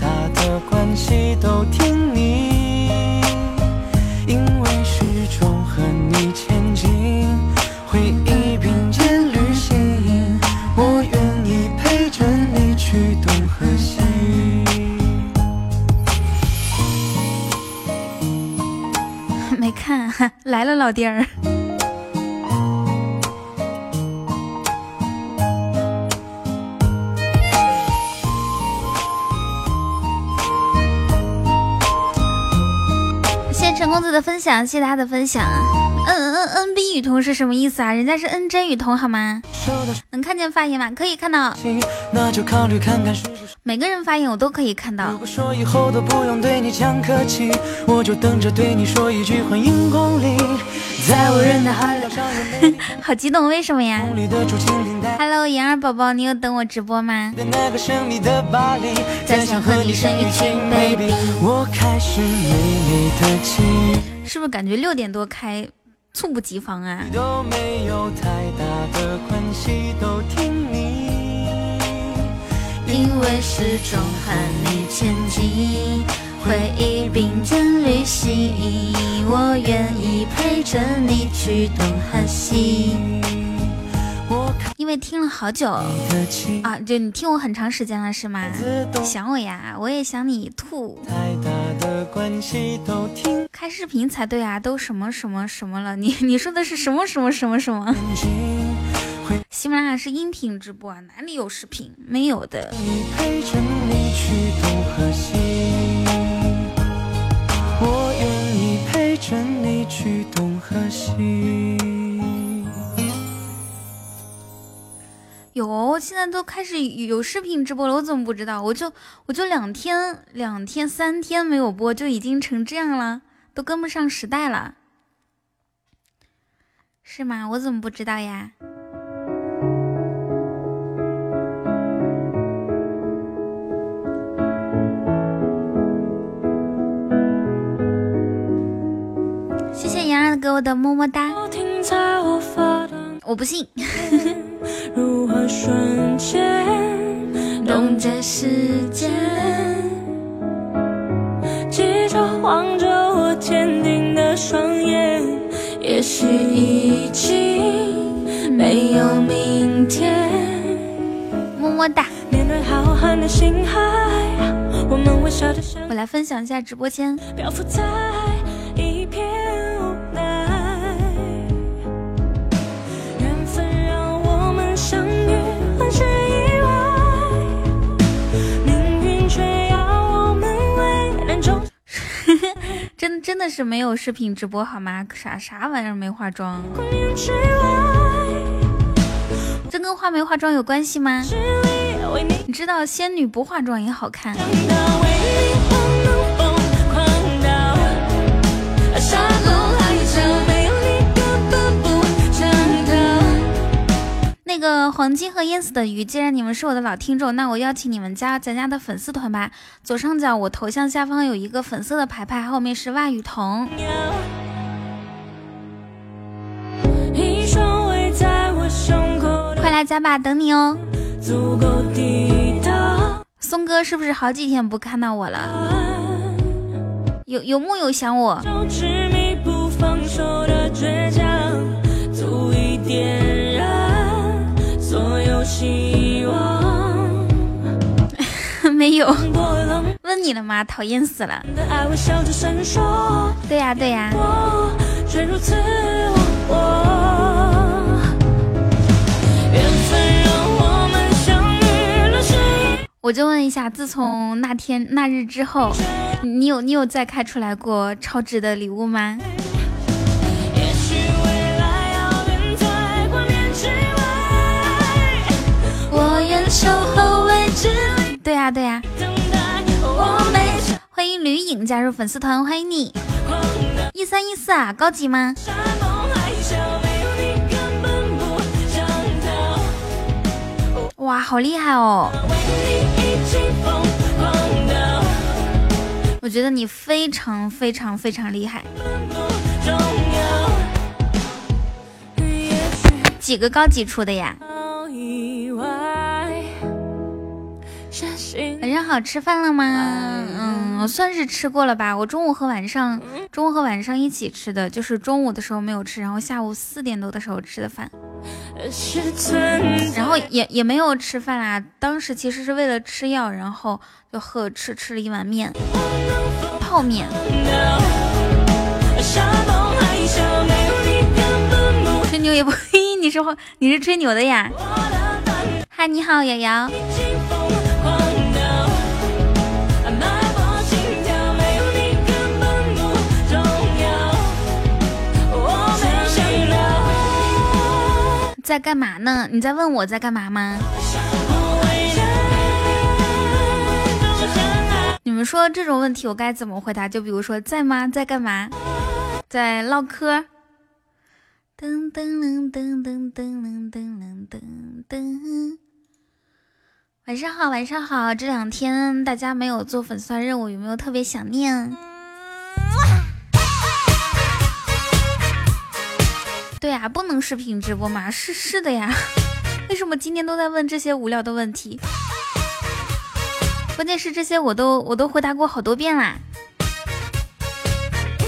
大的关系，都听你，因为始终和你前进，回忆并肩旅行，我愿意陪着你去东和西。没看，来了老弟儿。子的分享，谢谢他的分享。N N N B 雨桐是什么意思啊？人家是 N 真雨桐好吗？能看见发言吗？可以看到，信，那就考虑看看是。每个人发言我都可以看到 好激动，为什么呀？Hello，妍儿宝宝，你有等我直播吗？的那个神秘的巴黎，再想和你生一群 baby。是不是感觉六点多开，猝不及防啊？都没有太大的关系，都听你，因为始终和你前进。回忆并肩旅行，我愿意陪着你去东和西。我因为听了好久啊，就你听我很长时间了是吗？想我呀，我也想你吐。太大的关系，都听开视频才对啊，都什么什么什么了？你 你说的是什么什么什么什么？喜马拉雅是音频直播啊，哪里有视频？没有的。你陪着你去东和西，我愿意陪着你去东和西。有，现在都开始有视频直播了，我怎么不知道？我就我就两天两天三天没有播，就已经成这样了，都跟不上时代了，是吗？我怎么不知道呀？谢谢妍儿给我的么么哒，我不信。如何瞬间冻结时间？记着望着我坚定的双眼，也许已经没有明天。么么哒！面对浩瀚的星海，我们微我来分享一下直播间。真真的是没有视频直播好吗？啥啥玩意儿没化妆？这跟化没化妆有关系吗？你知道仙女不化妆也好看。那个黄金和淹死的鱼，既然你们是我的老听众，那我邀请你们加咱家的粉丝团吧。左上角我头像下方有一个粉色的牌牌，后面是万雨桐。快来加吧，等你哦。足够抵松哥是不是好几天不看到我了？有有木有想我？迷不放手的倔强，足以点希望。没有，问你了吗？讨厌死了。对呀对呀，我却如此忘我。缘分让我们相遇了，是一我就问一下，自从那天那日之后，你有你有再开出来过超值的礼物吗？守候未知对呀对呀，等待，我没欢迎吕影加入粉丝团，欢迎你。一三一四啊，高级吗？哇，好厉害哦！我觉得你非常非常非常厉害。几个高级出的呀？上好吃饭了吗？嗯，我算是吃过了吧。我中午和晚上，中午和晚上一起吃的，就是中午的时候没有吃，然后下午四点多的时候吃的饭，然后也也没有吃饭啦。当时其实是为了吃药，然后就喝吃吃了一碗面，泡面。吹牛也不，你是你是吹牛的呀？嗨，你好，瑶瑶。在干嘛呢？你在问我在干嘛吗？你们说这种问题我该怎么回答？就比如说在吗？在干嘛？在唠嗑。噔噔噔噔噔噔噔噔噔噔。晚上好，晚上好。这两天大家没有做粉丝团任务，有没有特别想念？对呀，不能视频直播吗？是是的呀，为什么今天都在问这些无聊的问题？关键是这些我都我都回答过好多遍啦。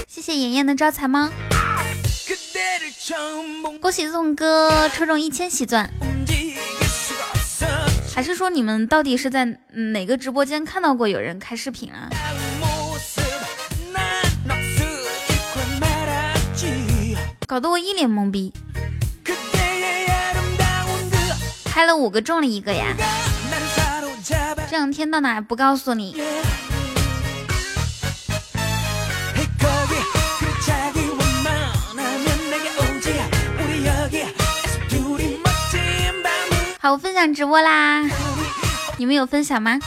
谢谢妍妍的招财猫，恭喜宋哥抽中一千喜钻。还是说你们到底是在哪个直播间看到过有人开视频啊？搞得我一脸懵逼，开了五个中了一个呀！这两天到哪不告诉你？好，我分享直播啦！你们有分享吗？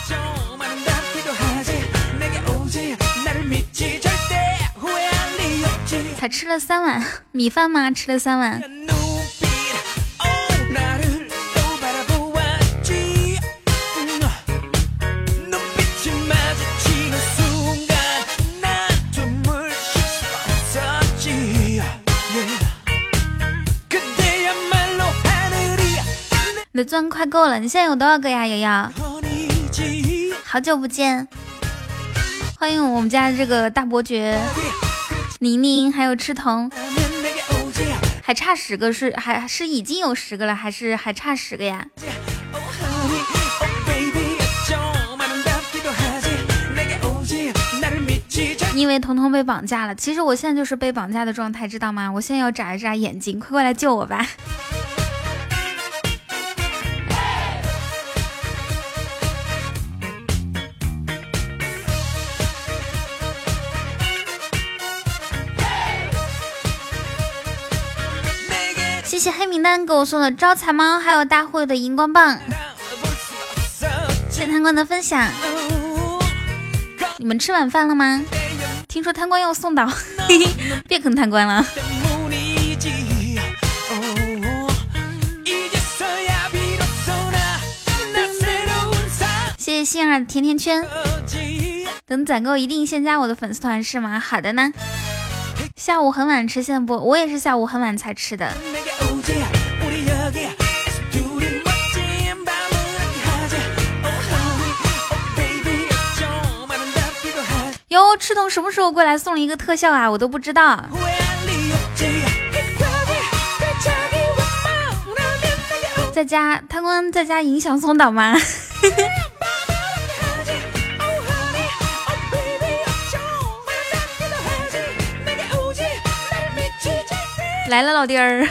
才吃了三碗米饭吗？吃了三碗。你的钻快够了，你现在有多少个呀？瑶瑶，好久不见，欢迎我们家这个大伯爵。宁宁还有赤瞳，还差十个是还是已经有十个了，还是还差十个呀？你以为彤彤被绑架了？其实我现在就是被绑架的状态，知道吗？我现在要眨一眨眼睛，快过来救我吧！谢谢黑名单给我送的招财猫，还有大会的荧光棒。谢谢贪官的分享。你们吃晚饭了吗？听说贪官要送岛，别坑贪官了。谢谢心儿的甜甜圈。等攒够一定先加我的粉丝团是吗？好的呢。下午很晚吃现播，我也是下午很晚才吃的。哟，赤瞳什么时候过来送了一个特效啊？我都不知道。在家，贪官在家影响松岛吗？来了，老弟儿。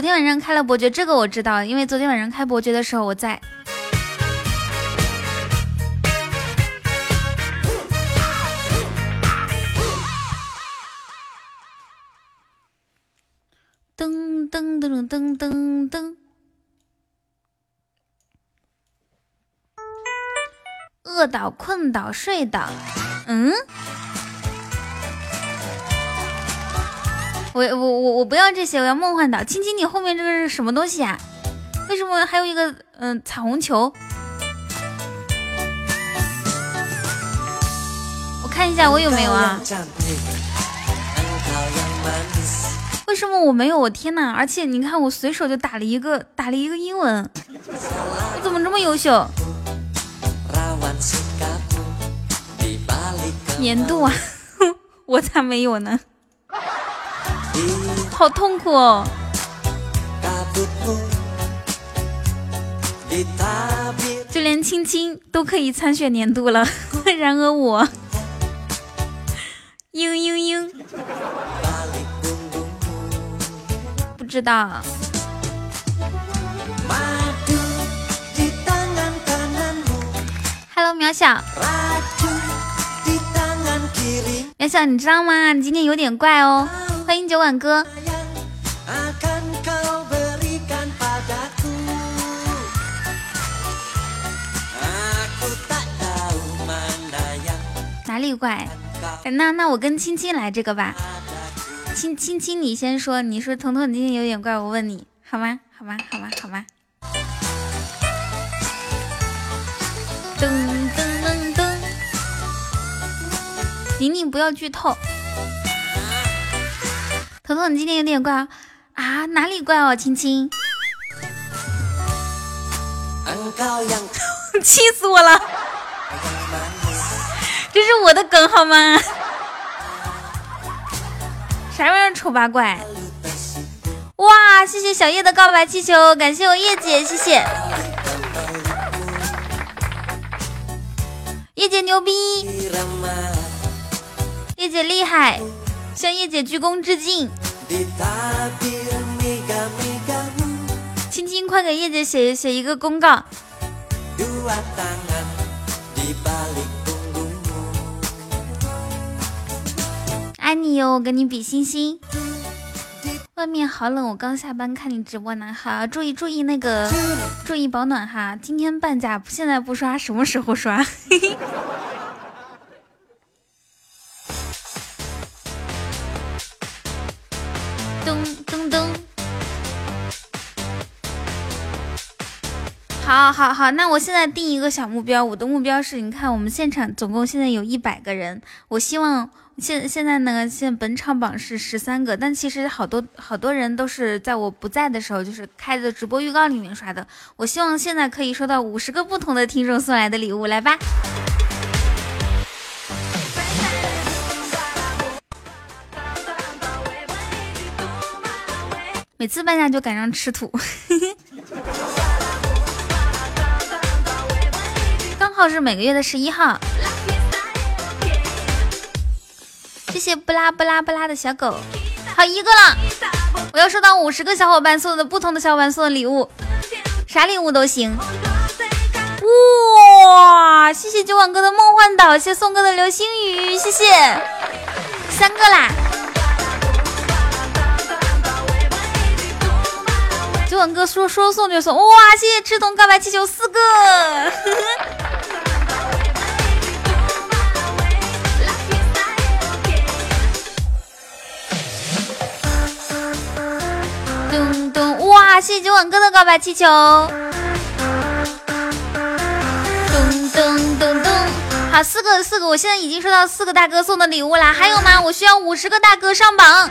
昨天晚上开了伯爵，这个我知道，因为昨天晚上开伯爵的时候我在。噔噔噔噔噔噔。饿倒、困倒、睡倒，嗯？我我我我不要这些，我要梦幻岛。亲亲，你后面这个是什么东西啊？为什么还有一个嗯彩虹球？我看一下我有没有啊？为什么我没有？我天哪！而且你看，我随手就打了一个打了一个英文，我怎么这么优秀？年度啊，我咋没有呢？好痛苦哦！就连青青都可以参选年度了，然而我，嘤嘤嘤，不知道。Hello，渺小，渺小，你知道吗？你今天有点怪哦。欢迎九晚哥。哪里怪？那那我跟青青来这个吧。青青青，你先说。你说彤彤，你今天有点怪，我问你好吗？好吗？好吗？好吗？噔噔噔噔，宁宁不要剧透。彤彤，你今天有点怪啊？哪里怪哦？亲亲，气死我了！这是我的梗好吗？啥玩意儿丑八怪？哇！谢谢小叶的告白气球，感谢我叶姐，谢谢叶姐牛逼，叶姐厉害，向叶姐鞠躬致敬。亲亲，快给叶姐写写一个公告。爱你哟，我跟你比心心。外面好冷，我刚下班看你直播呢。好，注意注意那个，注意保暖哈。今天半价，现在不刷，什么时候刷？好，好，好，那我现在定一个小目标，我的目标是，你看我们现场总共现在有一百个人，我希望。现现在呢，现本场榜是十三个，但其实好多好多人都是在我不在的时候，就是开的直播预告里面刷的。我希望现在可以收到五十个不同的听众送来的礼物，来吧。每次半价就赶上吃土，号是每个月的十一号。谢谢不拉不拉不拉的小狗，好一个了，我要收到五十个小伙伴送的不同的小伙伴送的礼物，啥礼物都行。哇，谢谢九网哥的梦幻岛，谢谢宋哥的流星雨，谢谢，三个啦。九网哥说说送就送，哇，谢谢赤瞳告白气球四个。噔噔，哇！谢谢九晚哥的告白气球。噔噔噔噔，好，四个四个，我现在已经收到四个大哥送的礼物啦，还有吗？我需要五十个大哥上榜。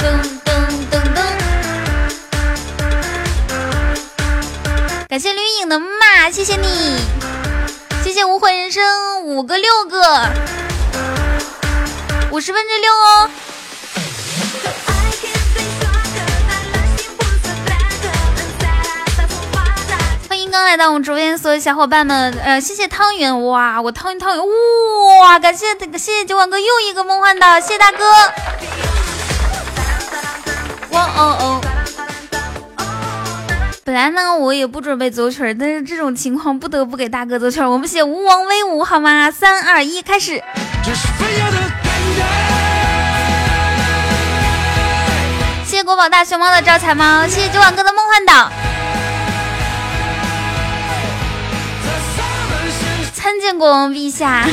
噔噔噔噔，感谢绿影的骂，谢谢你，谢谢无悔人生五个六个，五十分之六哦。刚来到我们直播间所有小伙伴们，呃，谢谢汤圆，哇，我汤圆汤圆，哇，感谢，谢谢九网哥又一个梦幻岛，谢谢大哥，哇哦哦，本来呢我也不准备走曲儿，但是这种情况不得不给大哥走曲儿，我们写吴王威武好吗？三二一，开始。谢国宝大熊猫的招财猫，谢谢九万哥的梦幻岛。参见国王陛下。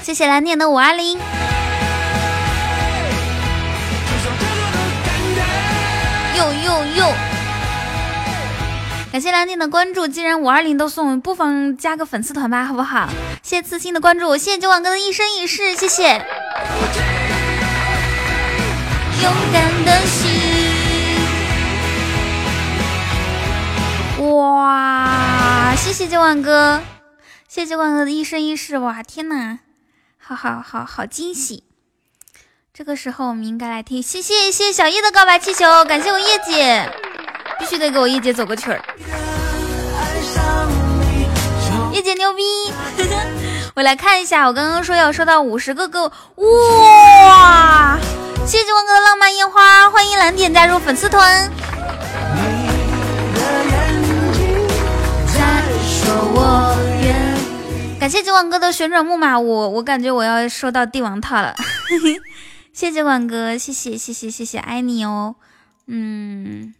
谢谢蓝点的五二零。又又又！感谢蓝点的关注，既然五二零都送，不妨加个粉丝团吧，好不好？谢谢刺心的关注，谢谢九万哥的一生一世，谢谢。勇敢的哇！谢谢九万哥，谢谢九万哥的一生一世，哇！天哪，好好好好惊喜！这个时候我们应该来听，谢谢谢谢小叶的告白气球，感谢我叶姐，必须得给我叶姐走个曲儿。叶姐牛逼！我来看一下，我刚刚说要收到五十个个，哇！谢谢万哥的浪漫烟花，欢迎蓝点加入粉丝团。感谢酒馆哥的旋转木马，我我感觉我要收到帝王套了。谢谢万哥，谢谢谢谢谢谢，爱你哦。嗯，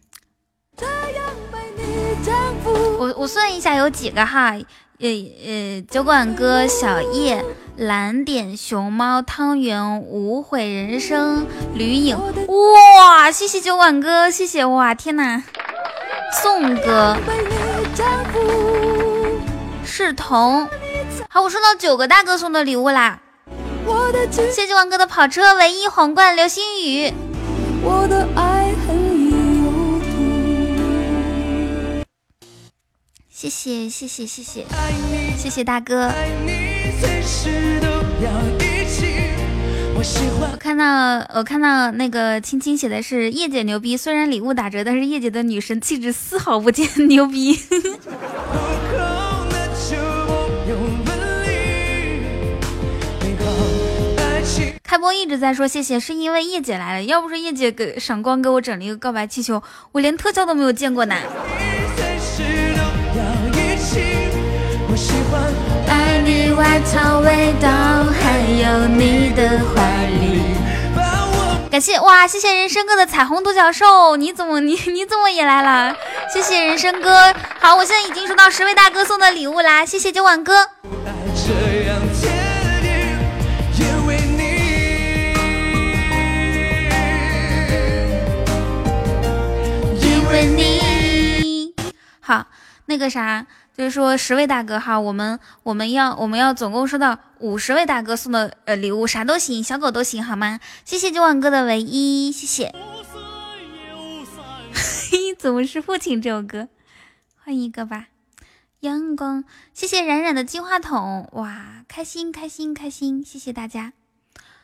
我我算一下有几个哈，呃呃，酒馆哥、小叶、蓝点、熊猫、汤圆、无悔人生、吕影，哇！谢谢酒馆哥，谢谢哇！天哪，宋哥，是彤。好，我收到九个大哥送的礼物啦！谢谢王哥的跑车、唯一皇冠、流星雨。谢谢谢谢谢谢谢谢大哥。我看到我看到那个青青写的是叶姐牛逼，虽然礼物打折，但是叶姐的女神气质丝毫不减，牛逼。开播一直在说谢谢，是因为叶姐来了。要不是叶姐给闪光给我整了一个告白气球，我连特效都没有见过呢。爱你外套味道，还有你的怀里。感谢哇，谢谢人生哥的彩虹独角兽，你怎么你你怎么也来了？谢谢人生哥。好，我现在已经收到十位大哥送的礼物啦，谢谢九碗哥。为你好，那个啥，就是说十位大哥哈，我们我们要我们要总共收到五十位大哥送的呃礼物，啥都行，小狗都行，好吗？谢谢九万哥的唯一，谢谢。嘿，怎么是父亲这首歌？换一个吧。阳光，谢谢冉冉的金话筒，哇，开心开心开心，谢谢大家，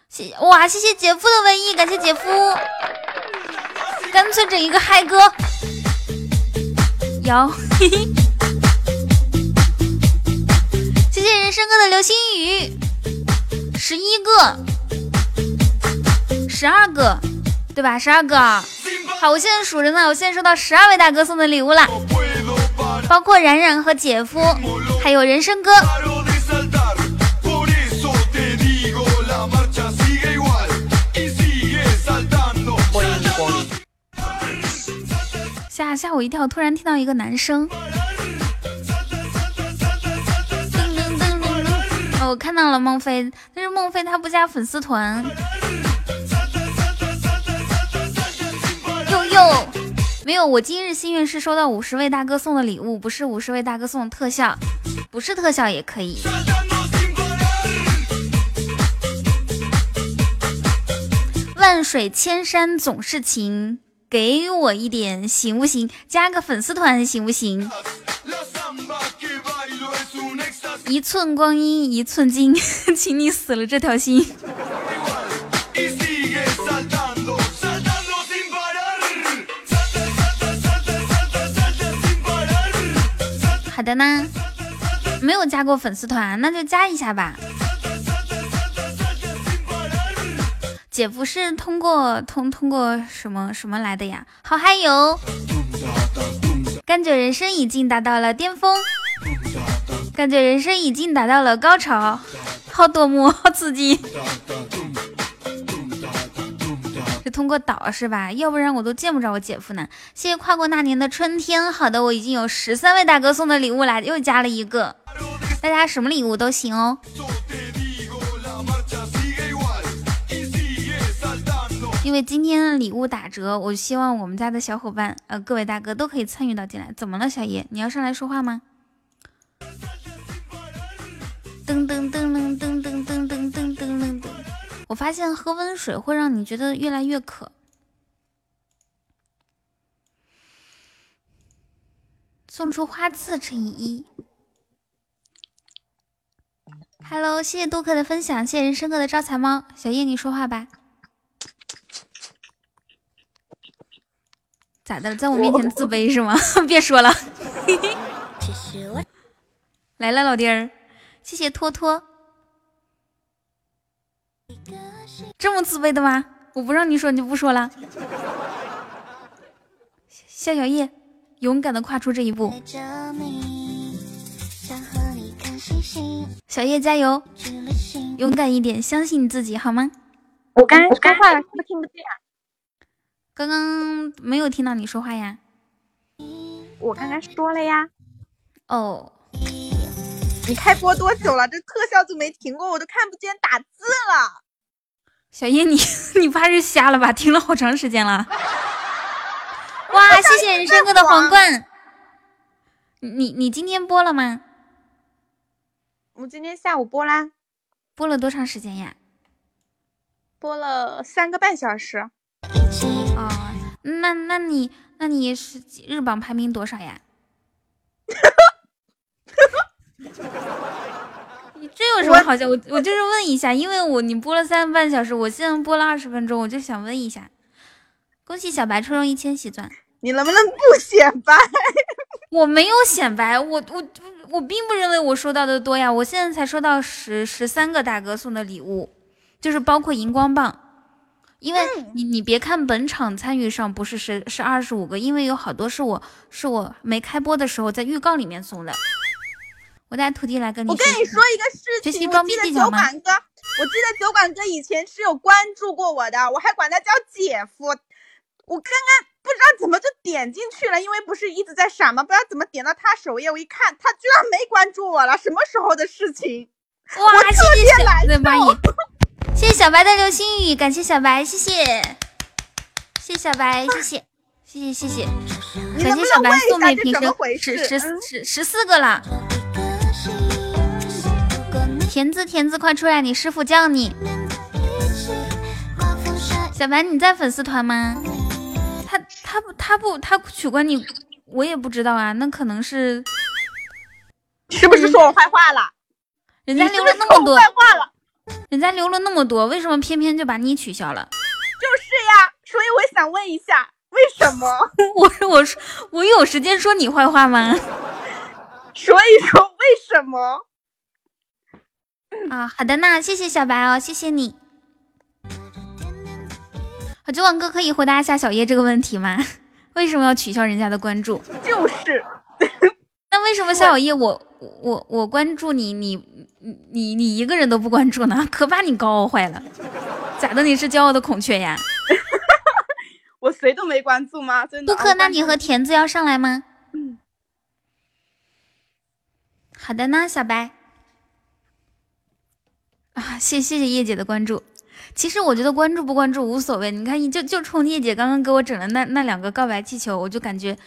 谢哇，谢谢姐夫的唯一，感谢姐夫。干脆整一个嗨歌，摇，谢谢人生哥的流星雨，十一个，十二个，对吧？十二个，好，我现在数着呢，我现在收到十二位大哥送的礼物了，包括冉冉和姐夫，还有人生哥。吓吓我一跳！突然听到一个男生，哦，我看到了孟非，但是孟非他不加粉丝团。又又没有，我今日幸运是收到五十位大哥送的礼物，不是五十位大哥送的特效，不是特效也可以。万水千山总是情。给我一点行不行？加个粉丝团行不行？一寸光阴一寸金，请你死了这条心。好的呢，没有加过粉丝团，那就加一下吧。姐夫是通过通通过什么什么来的呀？好嗨哟！感觉人生已经达到了巅峰。感觉人生已经达到了高潮，好夺目，好刺激。是通过岛是吧？要不然我都见不着我姐夫呢。谢谢跨过那年的春天。好的，我已经有十三位大哥送的礼物了，又加了一个。大家什么礼物都行哦。因为今天礼物打折，我希望我们家的小伙伴，呃，各位大哥都可以参与到进来。怎么了，小叶？你要上来说话吗？噔噔噔噔噔噔噔噔噔噔噔！我发现喝温水会让你觉得越来越渴。送出花刺乘以一。Hello，谢谢杜克的分享，谢谢人生哥的招财猫。小叶，你说话吧。咋的了？在我面前自卑是吗？别说了。来了，老弟儿，谢谢托托。这么自卑的吗？我不让你说，你就不说了。夏小叶，勇敢的跨出这一步。小叶加油，勇敢一点，相信你自己，好吗？我刚说话了，是不是听不见？刚刚没有听到你说话呀，我刚刚说了呀。哦，你开播多久了？这特效就没停过，我都看不见打字了。小叶，你 你怕是瞎了吧？停了好长时间了。哇，谢谢人生哥的皇冠。你你今天播了吗？我今天下午播啦。播了多长时间呀？播了三个半小时。哦，那那你那你是日榜排名多少呀？你这有什么好笑？我我就是问一下，因为我你播了三个半小时，我现在播了二十分钟，我就想问一下。恭喜小白抽中一千喜钻，你能不能不显摆？我没有显摆，我我我并不认为我收到的多呀，我现在才收到十十三个大哥送的礼物，就是包括荧光棒。因为你你别看本场参与上不是是是二十五个，因为有好多是我是我没开播的时候在预告里面送的。我带徒弟来跟你。我跟你说一个事情，学习装逼技巧吗？我记得酒馆哥，我记得酒馆哥以前是有关注过我的，我还管他叫姐夫。我刚刚不知道怎么就点进去了，因为不是一直在闪吗？不知道怎么点到他首页，我一看他居然没关注我了，什么时候的事情？哇，谢谢小白，谢谢小白的流星雨，感谢小白，谢谢，谢谢小白，谢谢，谢谢谢谢，感谢小白送美平生十十十十四个了。田子田子快出来，你师傅叫你。小白你在粉丝团吗？他他不他不他取关你，我也不知道啊，那可能是是不是说我坏话了？人家留了那么多。人家留了那么多，为什么偏偏就把你取消了？就是呀，所以我想问一下，为什么？我说我说我有时间说你坏话吗？所以说为什么？啊，好的呢，谢谢小白哦，谢谢你。好，九王哥可以回答一下小叶这个问题吗？为什么要取消人家的关注？就是，那为什么夏小叶我我我关注你你？你你你一个人都不关注呢，可把你高傲坏了。咋的？你是骄傲的孔雀呀？我谁都没关注吗？真的。那你和田子要上来吗？嗯。好的呢，小白。啊，谢谢谢叶姐的关注。其实我觉得关注不关注无所谓。你看，你就就冲叶姐刚刚给我整了那那两个告白气球，我就感觉，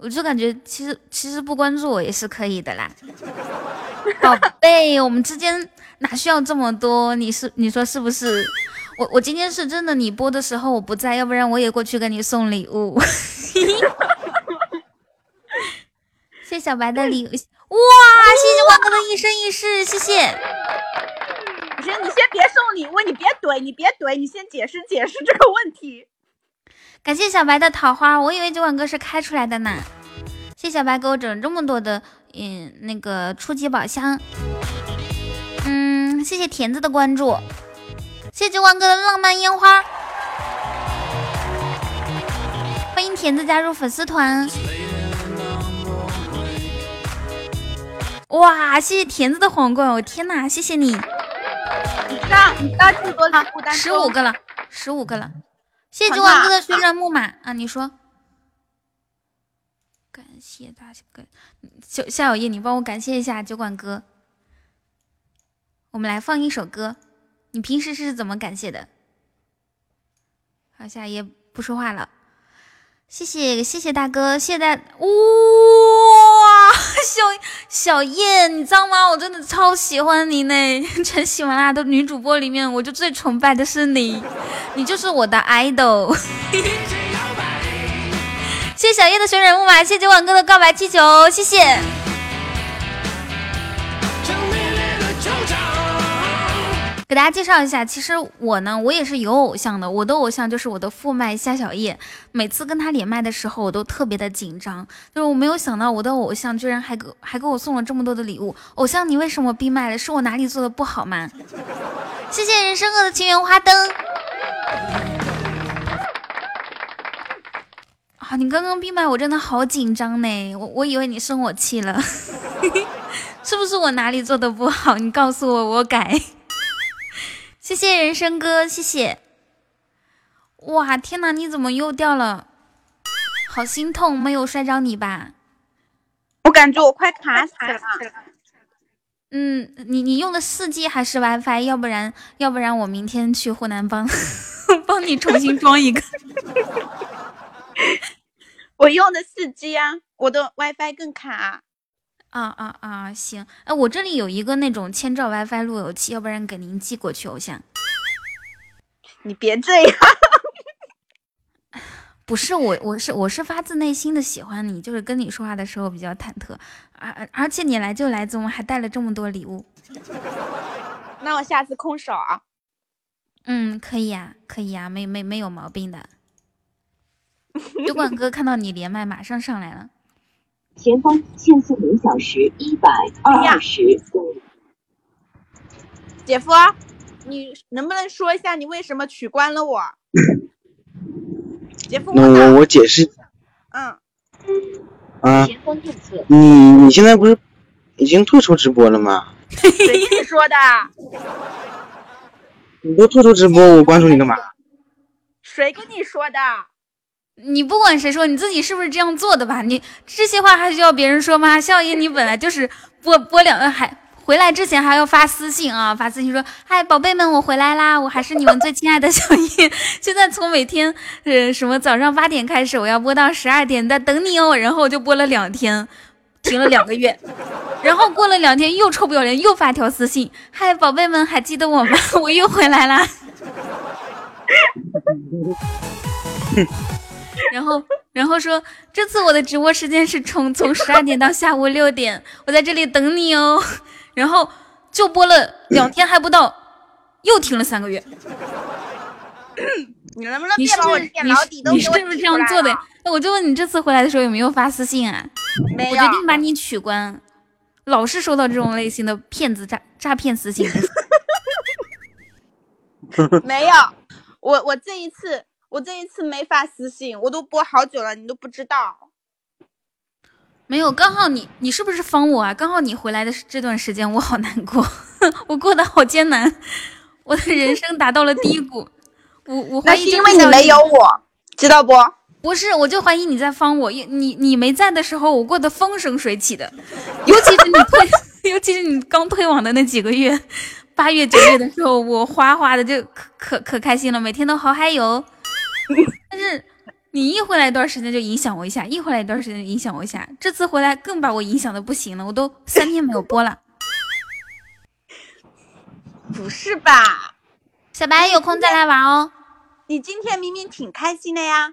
我就感觉，其实其实不关注我也是可以的啦。宝贝，我们之间哪需要这么多？你是你说是不是？我我今天是真的，你播的时候我不在，要不然我也过去给你送礼物。谢 谢小白的礼物，哇！谢谢万哥的一生一世，谢谢。行，你先别送礼物，你别怼，你别怼，你先解释解释这个问题。感谢小白的桃花，我以为酒馆哥是开出来的呢。谢小白给我整这么多的。嗯，那个初级宝箱，嗯，谢谢田子的关注，谢谢九万哥的浪漫烟花，欢迎田子加入粉丝团。哇，谢谢田子的皇冠，我天哪，谢谢你！你知道你知道这么多十五个了，十五个了。谢谢九万哥的旋转木马啊！你说，感谢大哥，小夏小叶，你帮我感谢一下酒馆哥。我们来放一首歌，你平时是怎么感谢的？好，夏小叶不说话了。谢谢谢谢大哥，谢谢大哇小小叶，你知道吗？我真的超喜欢你呢！全喜马拉雅的女主播里面，我就最崇拜的是你，你就是我的 idol。谢谢小叶的旋转木马，谢谢九晚哥的告白气球，谢谢。给大家介绍一下，其实我呢，我也是有偶像的。我的偶像就是我的副麦夏小叶。每次跟他连麦的时候，我都特别的紧张，就是我没有想到我的偶像居然还给还给我送了这么多的礼物。偶像，你为什么闭麦了？是我哪里做的不好吗？谢谢人生哥的情缘花灯。啊，你刚刚闭麦，我真的好紧张呢。我我以为你生我气了，是不是我哪里做的不好？你告诉我，我改。谢谢人生哥，谢谢。哇，天哪，你怎么又掉了？好心痛，没有摔着你吧？我感觉我快卡死了。嗯，你你用的四 G 还是 WiFi？要不然要不然我明天去湖南帮 帮你重新装一个。我用的四 G 啊，我的 WiFi 更卡。啊啊啊！行，哎，我这里有一个那种千兆 WiFi 路由器，要不然给您寄过去，偶像。你别这样，不是我，我是我是发自内心的喜欢你，就是跟你说话的时候比较忐忑，而而且你来就来，怎么还带了这么多礼物？那我下次空手啊。嗯，可以呀，可以呀，没没没有毛病的。酒馆哥看到你连麦，马上上来了。前方限速每小时一百二十。姐夫，你能不能说一下你为什么取关了我？姐夫，那我我解释。嗯。啊。你你现在不是已经退出直播了吗？谁跟你说的？你都退出直播，我关注你干嘛？谁跟你说的？你不管谁说，你自己是不是这样做的吧？你这些话还需要别人说吗？笑爷，你本来就是播播两还回来之前还要发私信啊，发私信说：“嗨，宝贝们，我回来啦，我还是你们最亲爱的小叶。现在从每天呃什么早上八点开始，我要播到十二点，在等你哦。”然后我就播了两天，停了两个月，然后过了两天又臭不要脸，又发条私信：“嗨，宝贝们，还记得我吗？我又回来啦。” 然后，然后说这次我的直播时间是从从十二点到下午六点，我在这里等你哦。然后就播了两天还不到，又停了三个月。你能不能别把我垫老底都你是不是这样做的？那我就问你，这次回来的时候有没有发私信啊？没有。我决定把你取关，老是收到这种类型的骗子诈诈骗私信。没有，我我这一次。我这一次没发私信，我都播好久了，你都不知道。没有，刚好你你是不是方我啊？刚好你回来的这段时间，我好难过，我过得好艰难，我的人生达到了低谷。我我怀疑因为你没有我，知道不？不是，我就怀疑你在方我。你你你没在的时候，我过得风生水起的，尤其是你退，尤其是你刚退网的那几个月，八月九月的时候，我哗哗的就可可可开心了，每天都好嗨哟。但是你一回来一段时间就影响我一下，一回来一段时间影响我一下，这次回来更把我影响的不行了，我都三天没有播了。不是吧？小白有空再来玩哦。你今天明明挺开心的呀。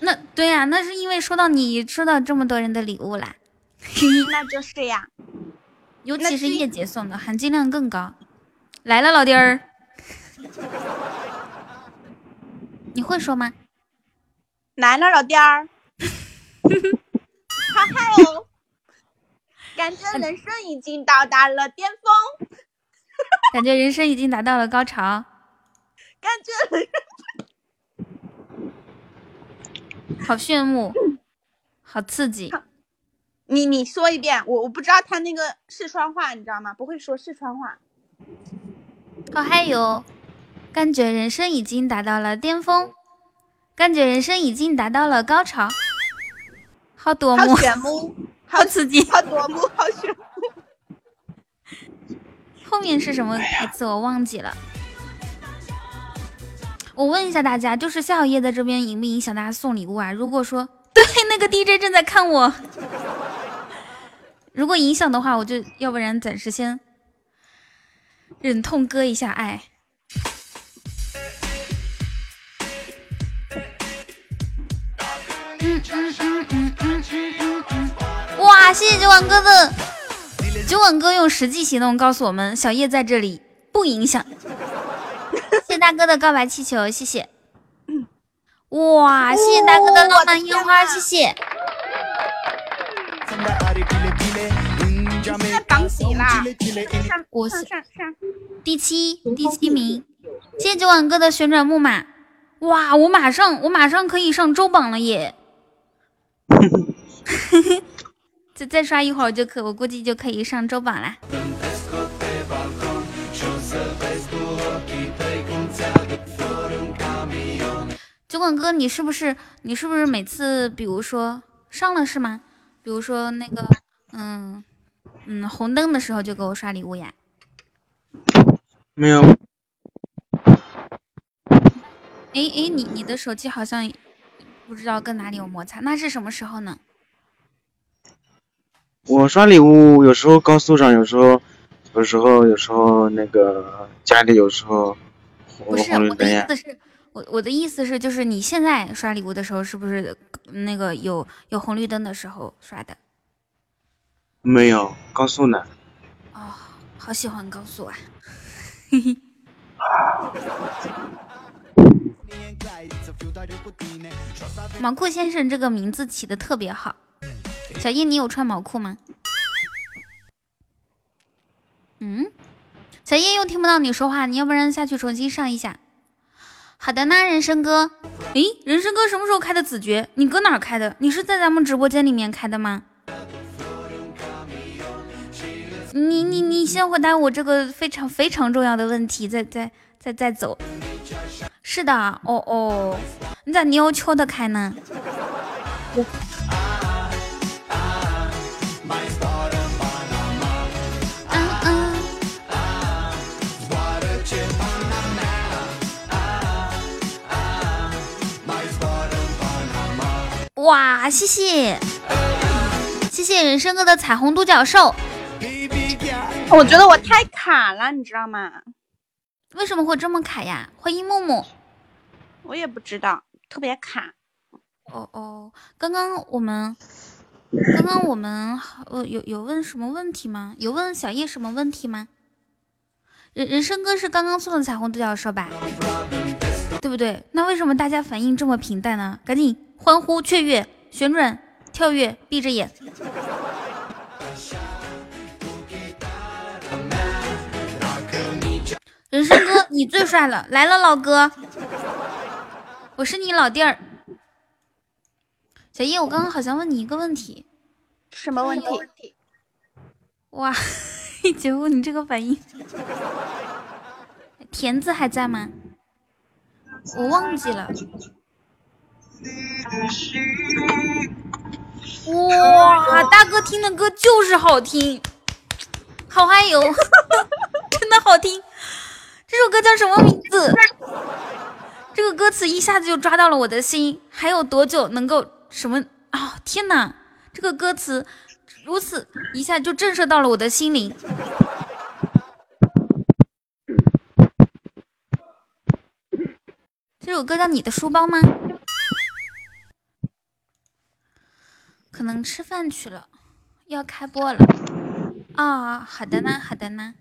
那对呀，那是因为收到你收到这么多人的礼物啦。那就是呀，尤其是叶姐送的，含金量更高。来了，老弟儿。你会说吗？来了，老弟儿，哈嗨哦！感觉人生已经到达了巅峰，感觉人生已经达到了高潮，感 觉好炫目，好刺激，你你说一遍，我我不知道他那个四川话，你知道吗？不会说四川话。好还有，感觉人生已经达到了巅峰，感觉人生已经达到了高潮，好夺目，好炫目，好刺激，好夺目，好炫目。后面是什么台词我忘记了。我问一下大家，就是夏小叶在这边影不影响大家送礼物啊？如果说 对，那个 DJ 正在看我。如果影响的话，我就要不然暂时先忍痛割一下爱。哇，谢谢九碗哥的九碗哥用实际行动告诉我们，小叶在这里不影响。谢谢大哥的告白气球，谢谢。哇，谢谢大哥的浪漫烟花，谢谢。在榜几啦？我第七第七名。谢谢九碗哥的旋转木马。哇，我马上我马上可以上周榜了耶！再再刷一会儿就可，我估计就可以上周榜啦。酒馆哥，你是不是你是不是每次比如说上了是吗？比如说那个嗯嗯红灯的时候就给我刷礼物呀？没有。哎哎，你你的手机好像不知道跟哪里有摩擦，那是什么时候呢？我刷礼物有时候高速上，有时候有时候有时候那个家里有时候不是我的意思是。我我的意思是，就是你现在刷礼物的时候，是不是那个有有红绿灯的时候刷的？没有，高速呢。哦，好喜欢高速啊！嘿嘿。毛裤先生这个名字起的特别好。小叶，你有穿毛裤吗？嗯，小叶又听不到你说话，你要不然下去重新上一下。好的呢，人生哥。诶，人生哥什么时候开的子爵？你搁哪儿开的？你是在咱们直播间里面开的吗？你你你先回答我这个非常非常重要的问题，再再再再走。是的，哦哦，你咋蔫悄的开呢？我哇，谢谢，谢谢人生哥的彩虹独角兽。我觉得我太卡了，你知道吗？为什么会这么卡呀？欢迎木木。我也不知道，特别卡。哦哦，刚刚我们，刚刚我们呃有有问什么问题吗？有问小叶什么问题吗？人人生哥是刚刚送的彩虹独角兽吧？对不对？那为什么大家反应这么平淡呢？赶紧！欢呼、雀跃、旋转、跳跃，闭着眼。人生哥，你最帅了！来了，老哥，我是你老弟儿。小叶，我刚刚好像问你一个问题，什么问题？哇，姐夫，你这个反应，田子还在吗？我忘记了。哇，大哥听的歌就是好听，好嗨哟，真的好听。这首歌叫什么名字？这个歌词一下子就抓到了我的心。还有多久能够什么啊？天哪，这个歌词如此一下就震慑到了我的心灵。这首歌叫《你的书包》吗？可能吃饭去了，要开播了啊！好的呢，好的呢，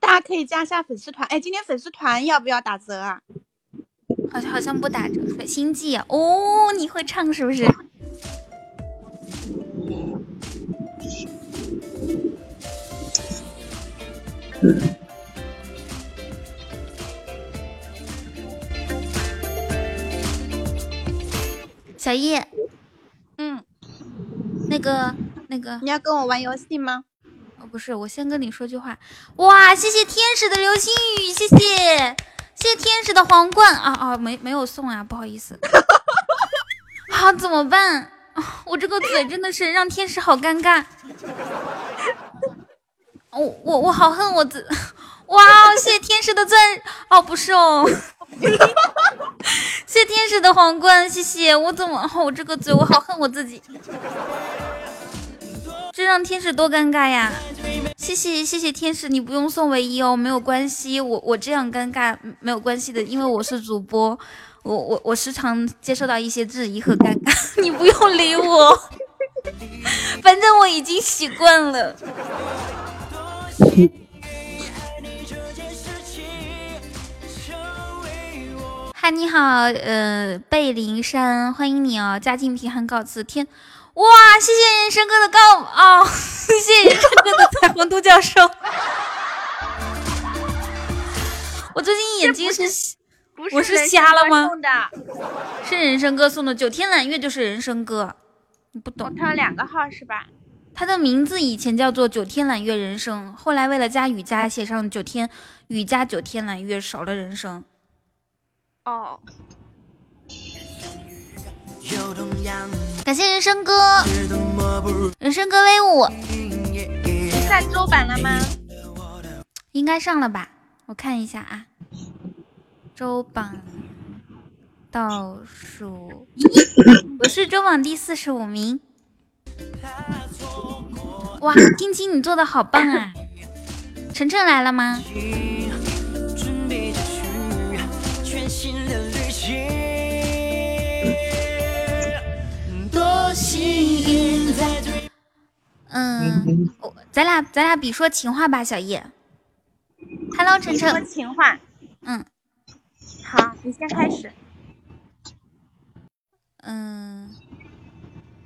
大家可以加一下粉丝团。哎，今天粉丝团要不要打折啊？好像好像不打折。水星记哦，你会唱是不是？小叶，个、那那个你要跟我玩游戏吗？哦，不是，我先跟你说句话。哇，谢谢天使的流星雨，谢谢，谢谢天使的皇冠啊啊，没没有送啊，不好意思。啊，怎么办？我这个嘴真的是让天使好尴尬。我我我好恨我自，哇，谢谢天使的钻，哦，不是哦。谢天使的皇冠，谢谢。我怎么，我这个嘴，我好恨我自己。这让天使多尴尬呀！谢谢谢谢天使，你不用送唯一哦，没有关系。我我这样尴尬没有关系的，因为我是主播，我我我时常接受到一些质疑和尴尬，你不用理我，反正我已经习惯了。嗨，你好，呃，贝林山，欢迎你哦，家境贫寒告辞天，哇，谢谢人生哥的告哦，谢谢人生哥的彩虹独角兽。我最近眼睛是，我是瞎了吗？是人生哥送的，九天揽月就是人生哥，你不懂。他有两个号是吧？他的名字以前叫做九天揽月人生，后来为了加雨加写上九天雨加九天揽月，少了人生。哦，感谢人生哥，人生哥威武，下周版了吗？应该上了吧，我看一下啊，周榜倒数，我是周榜第四十五名。哇，晶晶你做的好棒啊！晨晨来了吗？嗯，我咱俩咱俩比说情话吧，小叶。Hello，晨晨。说情话。嗯，好，你先开始。嗯，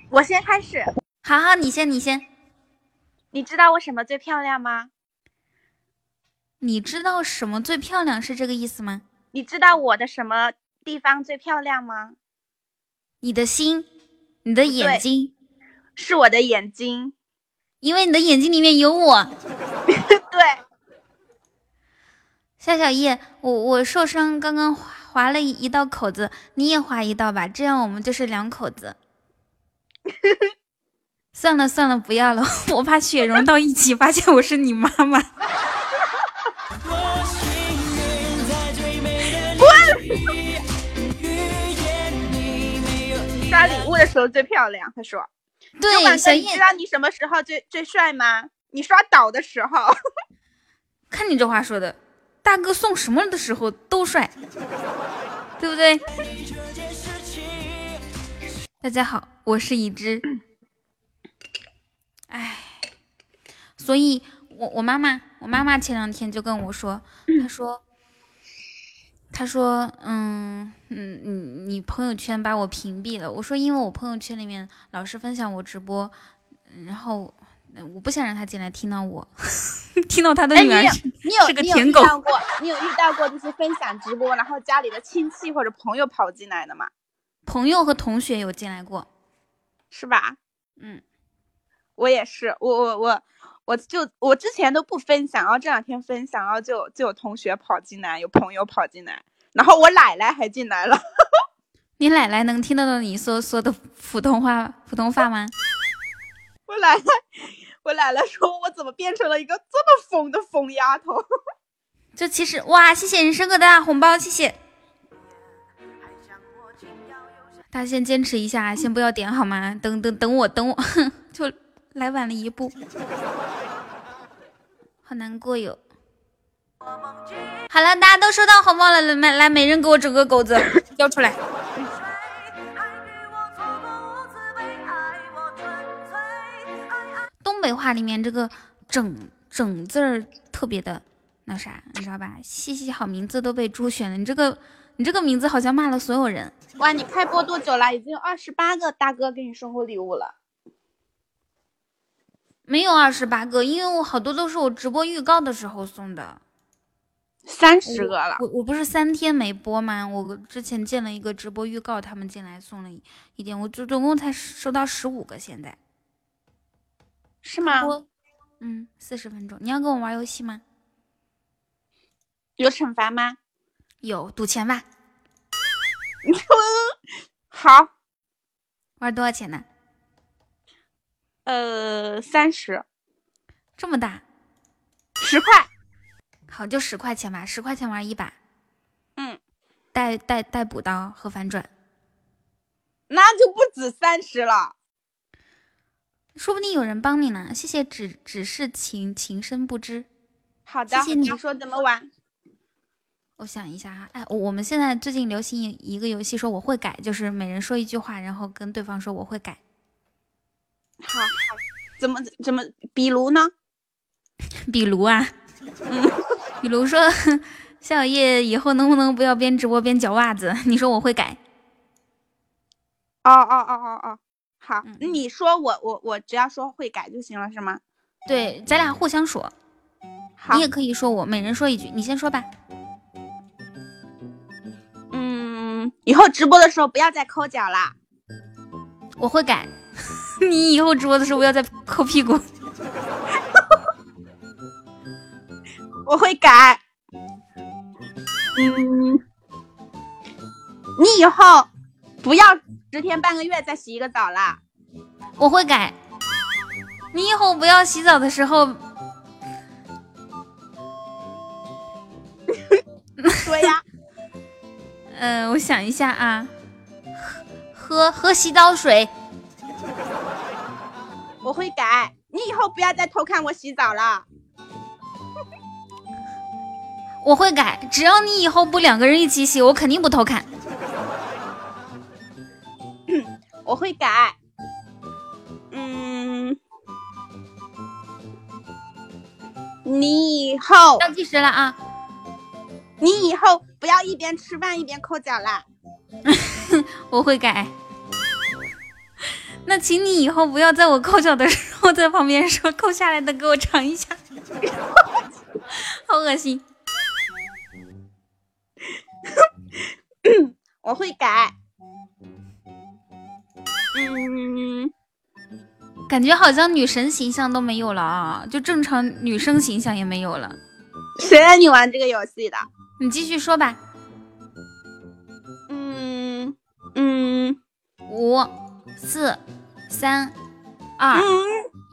我先开始。好好，你先，你先。你知道我什么最漂亮吗？你知道什么最漂亮是这个意思吗？你知道我的什么地方最漂亮吗？你的心，你的眼睛，是我的眼睛，因为你的眼睛里面有我。对，夏小叶，我我受伤，刚刚划了一道口子，你也划一道吧，这样我们就是两口子。算了算了，不要了，我怕血融到一起，发现我是你妈妈。刷礼物的时候最漂亮，他说。对，小叶，你知道你什么时候最最帅吗？你刷岛的时候。看你这话说的，大哥送什么的时候都帅，对不对？大家好，我是一只。哎，所以我我妈妈，我妈妈前两天就跟我说，她说。他说：“嗯嗯，你你朋友圈把我屏蔽了。”我说：“因为我朋友圈里面老是分享我直播，然后我不想让他进来听到我，听到他的女儿是个舔狗。”你有遇到过？你有遇到过就是分享直播，然后家里的亲戚或者朋友跑进来的吗？朋友和同学有进来过，是吧？嗯，我也是，我我我。我就我之前都不分享，然后这两天分享，然后就就有同学跑进来，有朋友跑进来，然后我奶奶还进来了。你奶奶能听得懂你说说的普通话普通话吗？我奶奶，我奶奶说我怎么变成了一个这么疯的疯丫头？就其实哇，谢谢人生哥的大红包，谢谢。大家先坚持一下，先不要点好吗？等等等我等我，就来晚了一步。好难过哟！好了，大家都收到红包了，来来，每人给我整个狗子交出来。东北话里面这个“整”整字儿特别的那啥，你知道吧？西西好名字都被猪选了，你这个你这个名字好像骂了所有人。哇，你开播多久了？已经有二十八个大哥给你送过礼物了。没有二十八个，因为我好多都是我直播预告的时候送的，三十个了。我我不是三天没播吗？我之前建了一个直播预告，他们进来送了一点，我就总共才收到十五个。现在是吗？嗯，四十分钟。你要跟我玩游戏吗？有惩罚吗？有，赌钱吧。好，玩多少钱呢？呃，三十，这么大，十块。好，就十块钱吧，十块钱玩一把，嗯，带带带补刀和反转，那就不止三十了。说不定有人帮你呢。谢谢，只只是情情深不知。好的，谢谢你说怎么玩？我想一下哈，哎，我们现在最近流行一个游戏，说我会改，就是每人说一句话，然后跟对方说我会改。好，怎么怎么？比如呢？比如啊，嗯，比如说夏小叶以后能不能不要边直播边脚袜子？你说我会改。哦哦哦哦哦，好，嗯你说我我我只要说会改就行了，是吗？对，咱俩互相说，好你，也可以说我，每人说一句，你先说吧。嗯，以后直播的时候不要再抠脚啦。我会改。你以后直播的时候不要再抠屁股。我会改。嗯，你以后不要十天半个月再洗一个澡啦。我会改。你以后不要洗澡的时候，说呀，嗯、我想一下啊，喝喝洗澡水。我会改。你以后不要再偷看我洗澡了。我会改，只要你以后不两个人一起洗，我肯定不偷看。我会改。嗯，你以后倒计时了啊！你以后不要一边吃饭一边抠脚啦。我会改。那请你以后不要在我抠脚的时候在旁边说抠下来的给我尝一下，好恶心。我会改。嗯，感觉好像女神形象都没有了啊，就正常女生形象也没有了。谁让你玩这个游戏的？你继续说吧。嗯嗯五、四、三、二、嗯，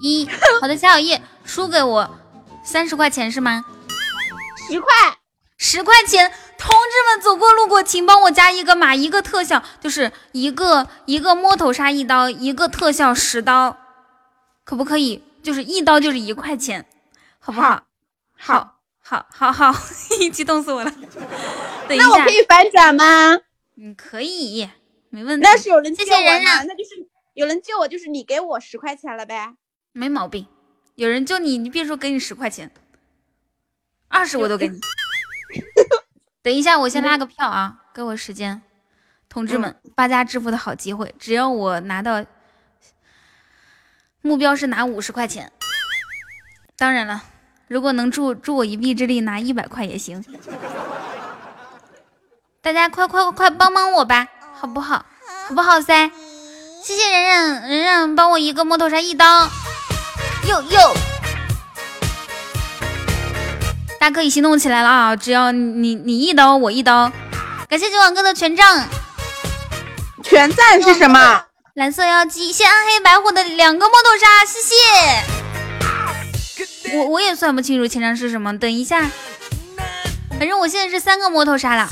一。好的，夏小叶输给我三十块钱是吗？十块。十块钱，同志们走过路过，请帮我加一个码，一个特效，就是一个一个摸头杀一刀，一个特效十刀，可不可以？就是一刀就是一块钱，好不好？好，好，好，好，激动死我了。等一下那我可，以反转吗？嗯，可以，没问题。那是有人救谢谢？人人，那就是有人救我，就是你给我十块钱了呗。没毛病。有人救你，你别说给你十块钱，二十我都给你。等一下，我先拉个票啊，给我时间。同志们，发家致富的好机会，只要我拿到，目标是拿五十块钱。当然了，如果能助助我一臂之力，拿一百块也行。大家快快快帮帮我吧，好不好？好不好噻？谢谢忍忍忍忍，帮我一个摸头杀一刀。哟哟，大家可以行动起来了啊！只要你你一刀我一刀。感谢九网哥的权杖，全赞是什么？蓝色妖姬，谢暗黑白虎的两个摸头杀，谢谢。我我也算不清楚前 trang 是什么，等一下。反正我现在是三个摸头杀了，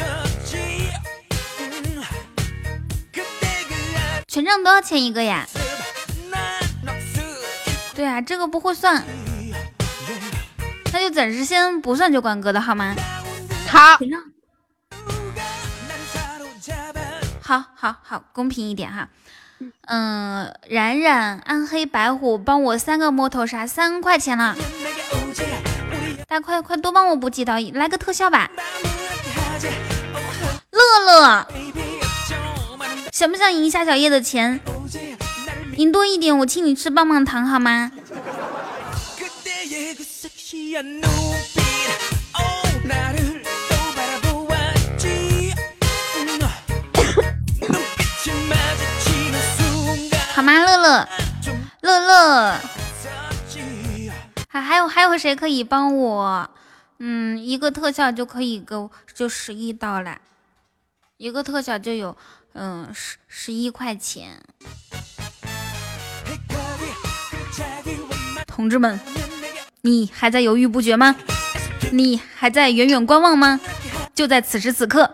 权杖多少钱一个呀？对啊，这个不会算，那就暂时先不算九管哥的好吗？好，权杖，好好好，公平一点哈。嗯，冉冉、暗黑白虎帮我三个摸头杀，三块钱了，大家快快多帮我补几刀，来个特效吧。乐乐，想不想赢夏小叶的钱？赢多一点，我请你吃棒棒糖好吗？好吗，乐乐，乐乐，还还有还有谁可以帮我？嗯，一个特效就可以够，就十一刀了，一个特效就有嗯十十一块钱。同志们，你还在犹豫不决吗？你还在远远观望吗？就在此时此刻！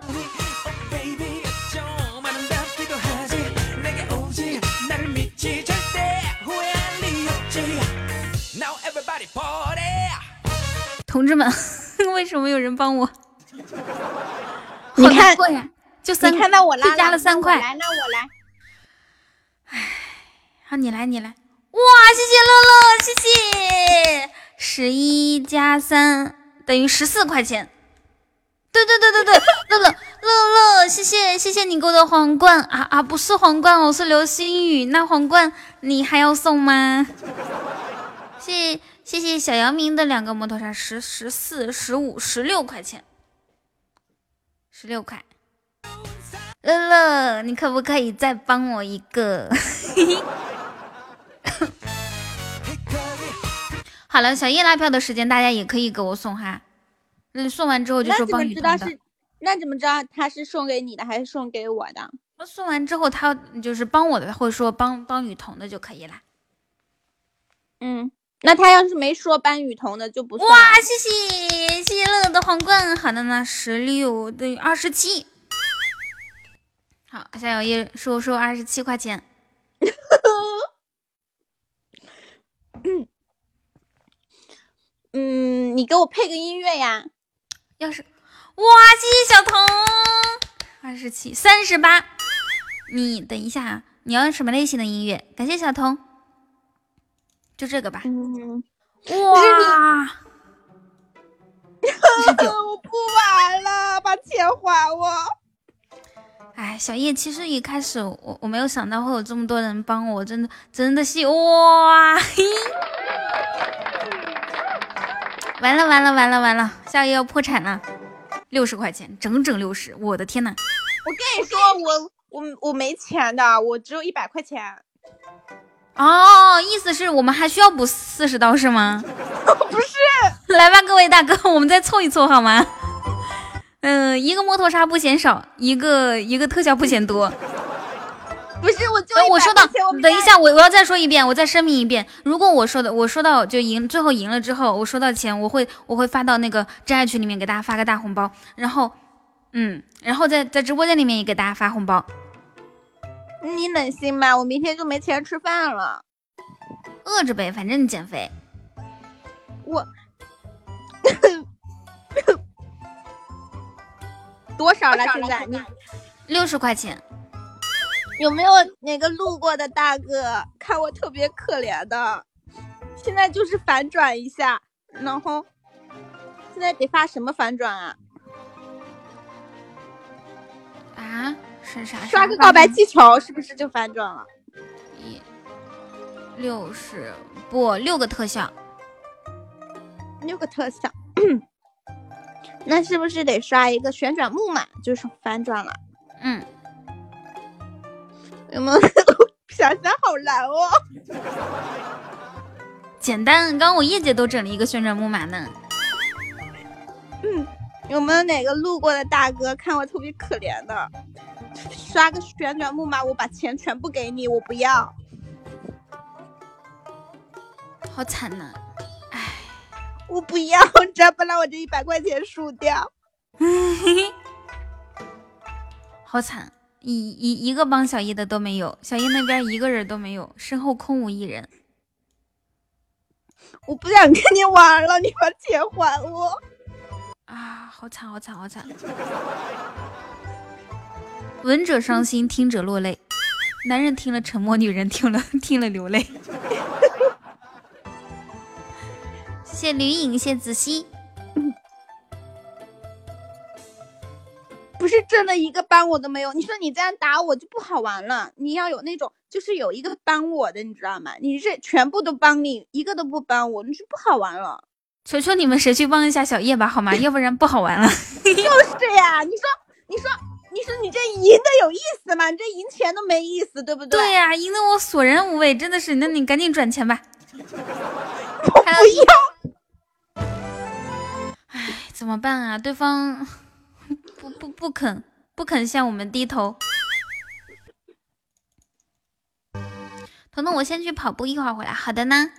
同志们，为什么有人帮我？你看过呀，就三，看到我拉加了三块。来，那我来。哎，好，你来，你来。哇，谢谢乐乐，谢谢。十一加三等于十四块钱。对对对对对，乐乐乐乐，谢谢谢谢你给我的皇冠啊啊，不是皇冠哦，是流星雨。那皇冠你还要送吗？谢谢谢小姚明的两个摩托车，十十四十五十六块钱，十六块。乐乐，你可不可以再帮我一个？好了，小叶拉票的时间大家也可以给我送哈。嗯，送完之后就说帮雨桐的。那怎么知道他是送给你的还是送给我的？那送完之后他就是帮我的，或者说帮帮雨桐的就可以了。嗯，那他要是没说帮雨桐的就不算。哇，谢谢谢谢乐乐的皇冠。好的呢，十六等于二十七。好，夏小叶收收二十七块钱。嗯 嗯，你给我配个音乐呀。要是，哇，谢谢小彤，二十七，三十八。你等一下，你要什么类型的音乐？感谢小彤，就这个吧。嗯，哇，我不玩了，把钱还我。哎，小叶，其实一开始我我没有想到会有这么多人帮我，真的真的是哇！完了完了完了完了，夏叶要破产了，六十块钱，整整六十，我的天呐！我跟你说，我我我没钱的，我只有一百块钱。哦，意思是我们还需要补四十刀是吗？不是，来吧，各位大哥，我们再凑一凑好吗？嗯，一个摩托车不嫌少，一个一个特效不嫌多。不是，我就我说到，等一下，我我要再说一遍，我再声明一遍，如果我说的我说到就赢，最后赢了之后，我收到钱，我会我会发到那个真爱群里面给大家发个大红包，然后，嗯，然后在在直播间里面也给大家发红包。你忍心吗？我明天就没钱吃饭了，饿着呗，反正你减肥。我。多少了？现在你六十块钱，有没有哪个路过的大哥看我特别可怜的？现在就是反转一下，然后现在得发什么反转啊？啊？是啥？刷个告白气球是不是就反转了？一六十不六个特效，六个特效。那是不是得刷一个旋转木马，就是反转了？嗯，有没有 想想好难哦？简单，刚刚我叶姐都整了一个旋转木马呢。嗯，有没有哪个路过的大哥看我特别可怜的，刷个旋转木马，我把钱全部给你，我不要。好惨呐！我不要，只要不让我这一百块钱输掉。好惨，一一一个帮小叶的都没有，小叶那边一个人都没有，身后空无一人。我不想跟你玩了，你把钱还我。啊，好惨，好惨，好惨！闻者伤心，听者落泪。男人听了沉默，女人听了 听了流泪。谢吕颖，谢子熙。不是真的一个帮我都没有。你说你这样打我就不好玩了。你要有那种，就是有一个帮我的，你知道吗？你这全部都帮你，一个都不帮我，你就不好玩了。求求你们，谁去帮一下小叶吧，好吗？要不然不好玩了。就是呀，你说，你说，你说你这赢的有意思吗？你这赢钱都没意思，对不对？对呀，赢得我索然无味，真的是。那你赶紧转钱吧。我不要。唉，怎么办啊？对方 不不不肯不肯向我们低头。彤彤，我先去跑步，一会儿回来。好的呢。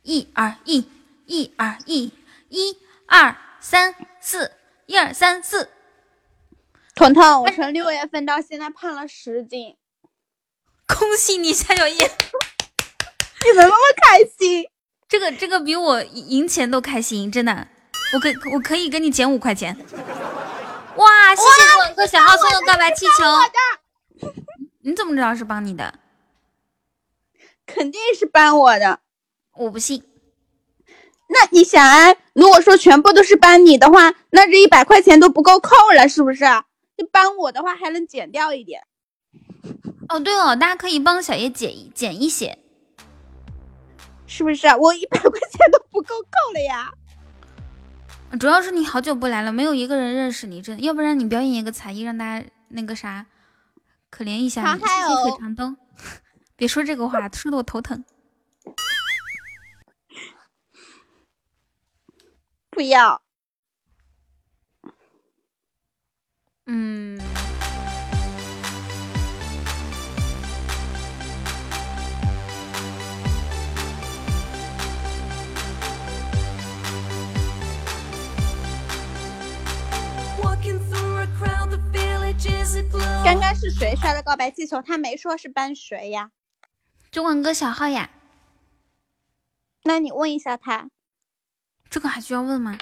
一二一，一二一，一二三四，一二三四。彤彤，我从六月份到现在胖了十斤，恭喜你，夏小叶！你怎么那么开心？这个这个比我赢钱都开心，真的。我可我可以给你减五块钱。哇，谢谢我哥小号送的告白气球。你怎么知道是帮你的？肯定是帮我的。我不信。那你想啊，如果说全部都是帮你的话，那这一百块钱都不够扣了，是不是？你帮我的话还能减掉一点。哦，对哦，大家可以帮小叶减一减一些，是不是？我一百块钱都不够扣了呀。主要是你好久不来了，没有一个人认识你，真的。要不然你表演一个才艺，让大家那个啥，可怜一下你。谢谢腿长灯。别说这个话，说的我头疼。不要。嗯。刚刚是谁刷的告白气球？他没说是帮谁呀？中文哥小号呀。那你问一下他。这个还需要问吗？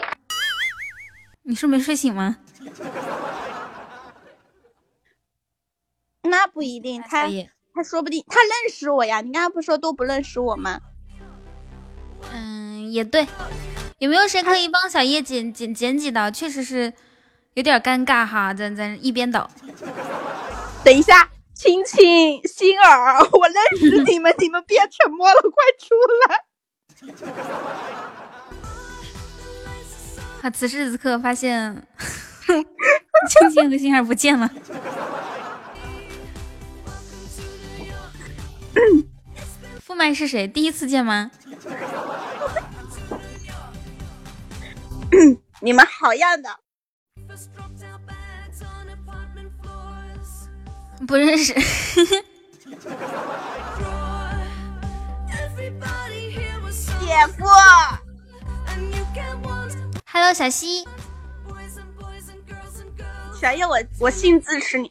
你是没睡醒吗？那不一定，他他说不定他认识我呀。你刚刚不说都不认识我吗？嗯，也对。有没有谁可以帮小叶剪剪剪几刀？确实是有点尴尬哈。咱咱一边倒。等一下，青青、心儿，我认识你们，你们别沉默了，快出来！啊！此时此刻发现，青青和心儿不见了。副麦是谁？第一次见吗？你们好样的！不认识。姐夫。Hello，小西，小叶，我我信支持你，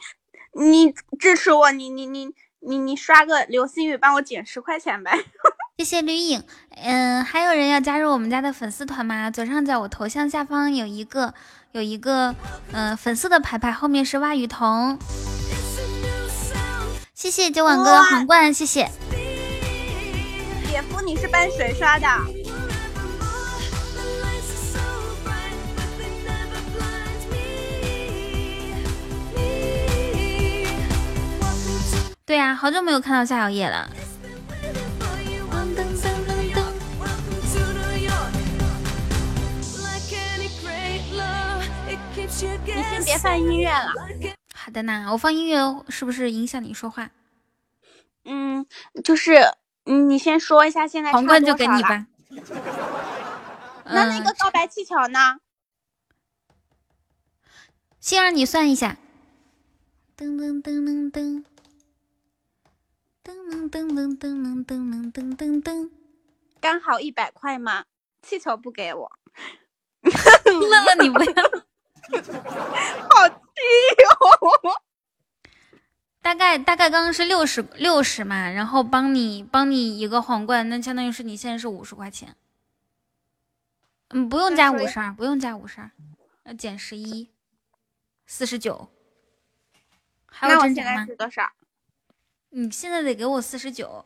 你支持我，你你你你你刷个流星雨，帮我减十块钱呗。谢谢绿影，嗯，还有人要加入我们家的粉丝团吗？左上角我头像下方有一个有一个嗯粉色的牌牌，后面是蛙雨桐。谢谢九碗哥的皇冠，谢谢。姐夫，你是帮谁刷的？对呀，好久没有看到夏小叶了。你先别放音乐了。好的呢，我放音乐是不是影响你说话？嗯，就是你先说一下现在皇冠就给你吧。那那个告白气球呢？心儿，你算一下。噔噔噔噔噔。噔噔噔噔噔噔噔噔噔噔，刚好一百块吗？气球不给我，乐乐你不要，好 大概大概刚刚是六十六十嘛，然后帮你帮你一个皇冠，那相当于是你现在是五十块钱。嗯，不用加五十二，不用加五十二，要减十一，四十九。还有真假吗？是多少？你现在得给我四十九，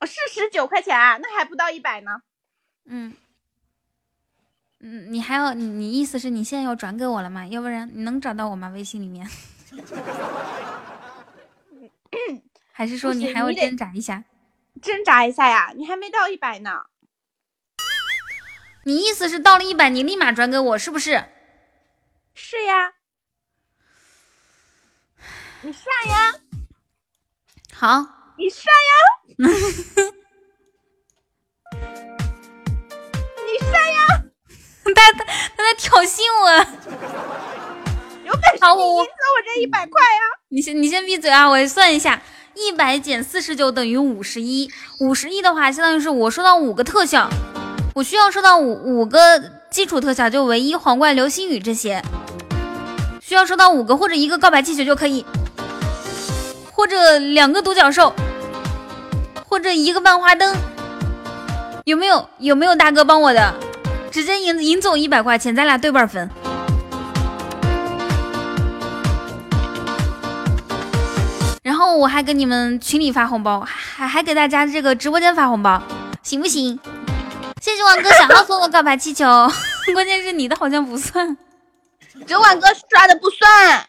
四十九块钱，那还不到一百呢。嗯，嗯，你还要你你意思是你现在要转给我了吗？要不然你能找到我吗？微信里面？还是说你还要挣扎一下？挣扎一下呀，你还没到一百呢。你意思是到了一百，你立马转给我，是不是？是呀。你上呀。好，你上呀！他他他在挑衅我。有本事你赢走我这一百块呀！你先你先闭嘴啊！我算一下，一百减四十九等于五十一，五十一的话，相当于是我收到五个特效，我需要收到五五个基础特效，就唯一、皇冠、流星雨这些，需要收到五个或者一个告白气球就可以，或者两个独角兽，或者一个万花灯，有没有有没有大哥帮我的？直接赢赢走一百块钱，咱俩对半分。然后我还给你们群里发红包，还还给大家这个直播间发红包，行不行？谢谢王哥小号送的告白气球，关键是你的好像不算。酒馆哥刷的不算，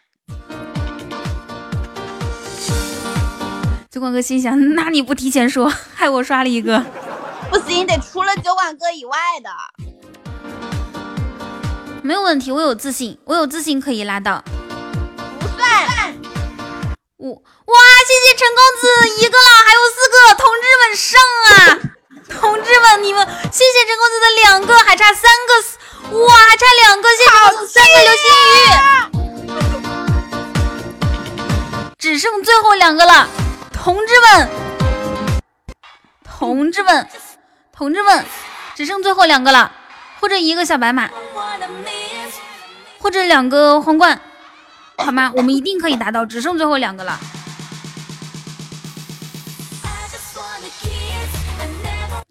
酒馆哥心想，那你不提前说，害我刷了一个。不行，得除了酒馆哥以外的。没有问题，我有自信，我有自信可以拉到。不算，我哇，谢谢陈公子一个了，还有四个，同志们上啊！同志们，你们谢谢陈公子的两个，还差三个，哇，还差两个，谢谢陈公子三个流星雨，只剩最后两个了，同志们，同志们，同志们，只剩最后两个了，或者一个小白马，或者两个皇冠。好吗？我们一定可以达到，只剩最后两个了。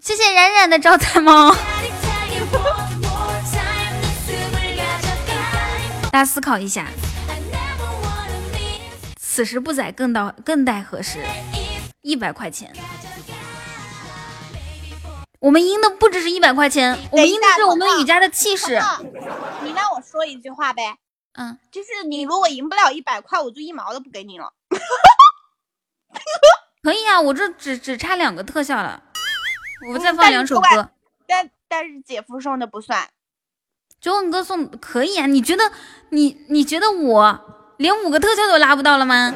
谢谢冉冉的招财猫。大家思考一下，此时不宰更到更待何时？一百块钱，我们赢的不只是一百块钱，我们赢的是我们雨家的气势。你让我说一句话呗，嗯，就是你如果赢不了一百块，我就一毛都不给你了。可以啊，我这只只差两个特效了，我再放两首歌。但但是姐夫送的不算，九吻哥送可以啊？你觉得你你觉得我连五个特效都拉不到了吗？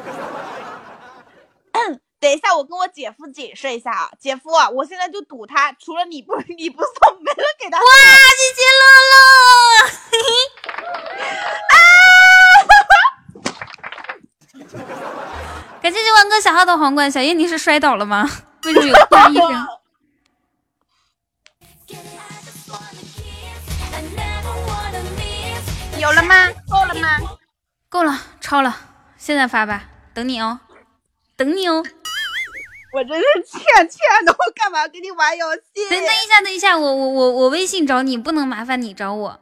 等一下，我跟我姐夫解释一下啊，姐夫，我现在就赌他，除了你不 你不送，没人给他哇，谢谢乐乐，感谢九吻哥小号的皇冠。小叶，你是摔倒了吗？为什么有突然一声？有了吗？够了吗？够了，超了，现在发吧，等你哦，等你哦。我真是欠欠的，我干嘛跟你玩游戏？等等一下，等一下，我我我我微信找你，不能麻烦你找我。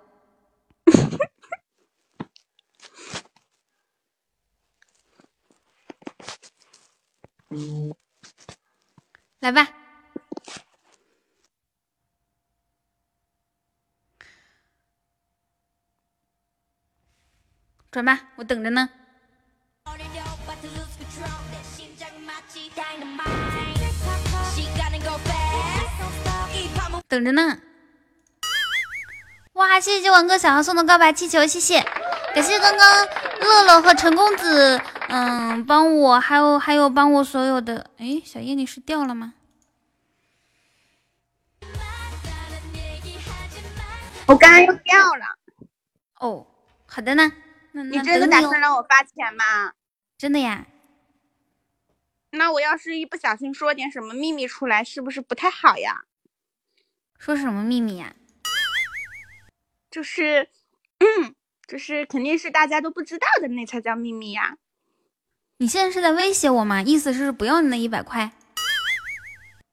来吧，转吧，我等着呢。等着呢。哇，谢谢王哥小号送的告白气球，谢谢，感谢刚刚乐乐和陈公子，嗯，帮我，还有还有帮我所有的，哎，小叶你是掉了吗？我刚刚又掉了。哦，好的呢，那你那真的打算让我发钱吗？真的呀？那我要是一不小心说点什么秘密出来，是不是不太好呀？说什么秘密呀？就是，嗯，就是肯定是大家都不知道的，那才叫秘密呀。你现在是在威胁我吗？意思是不要你那一百块？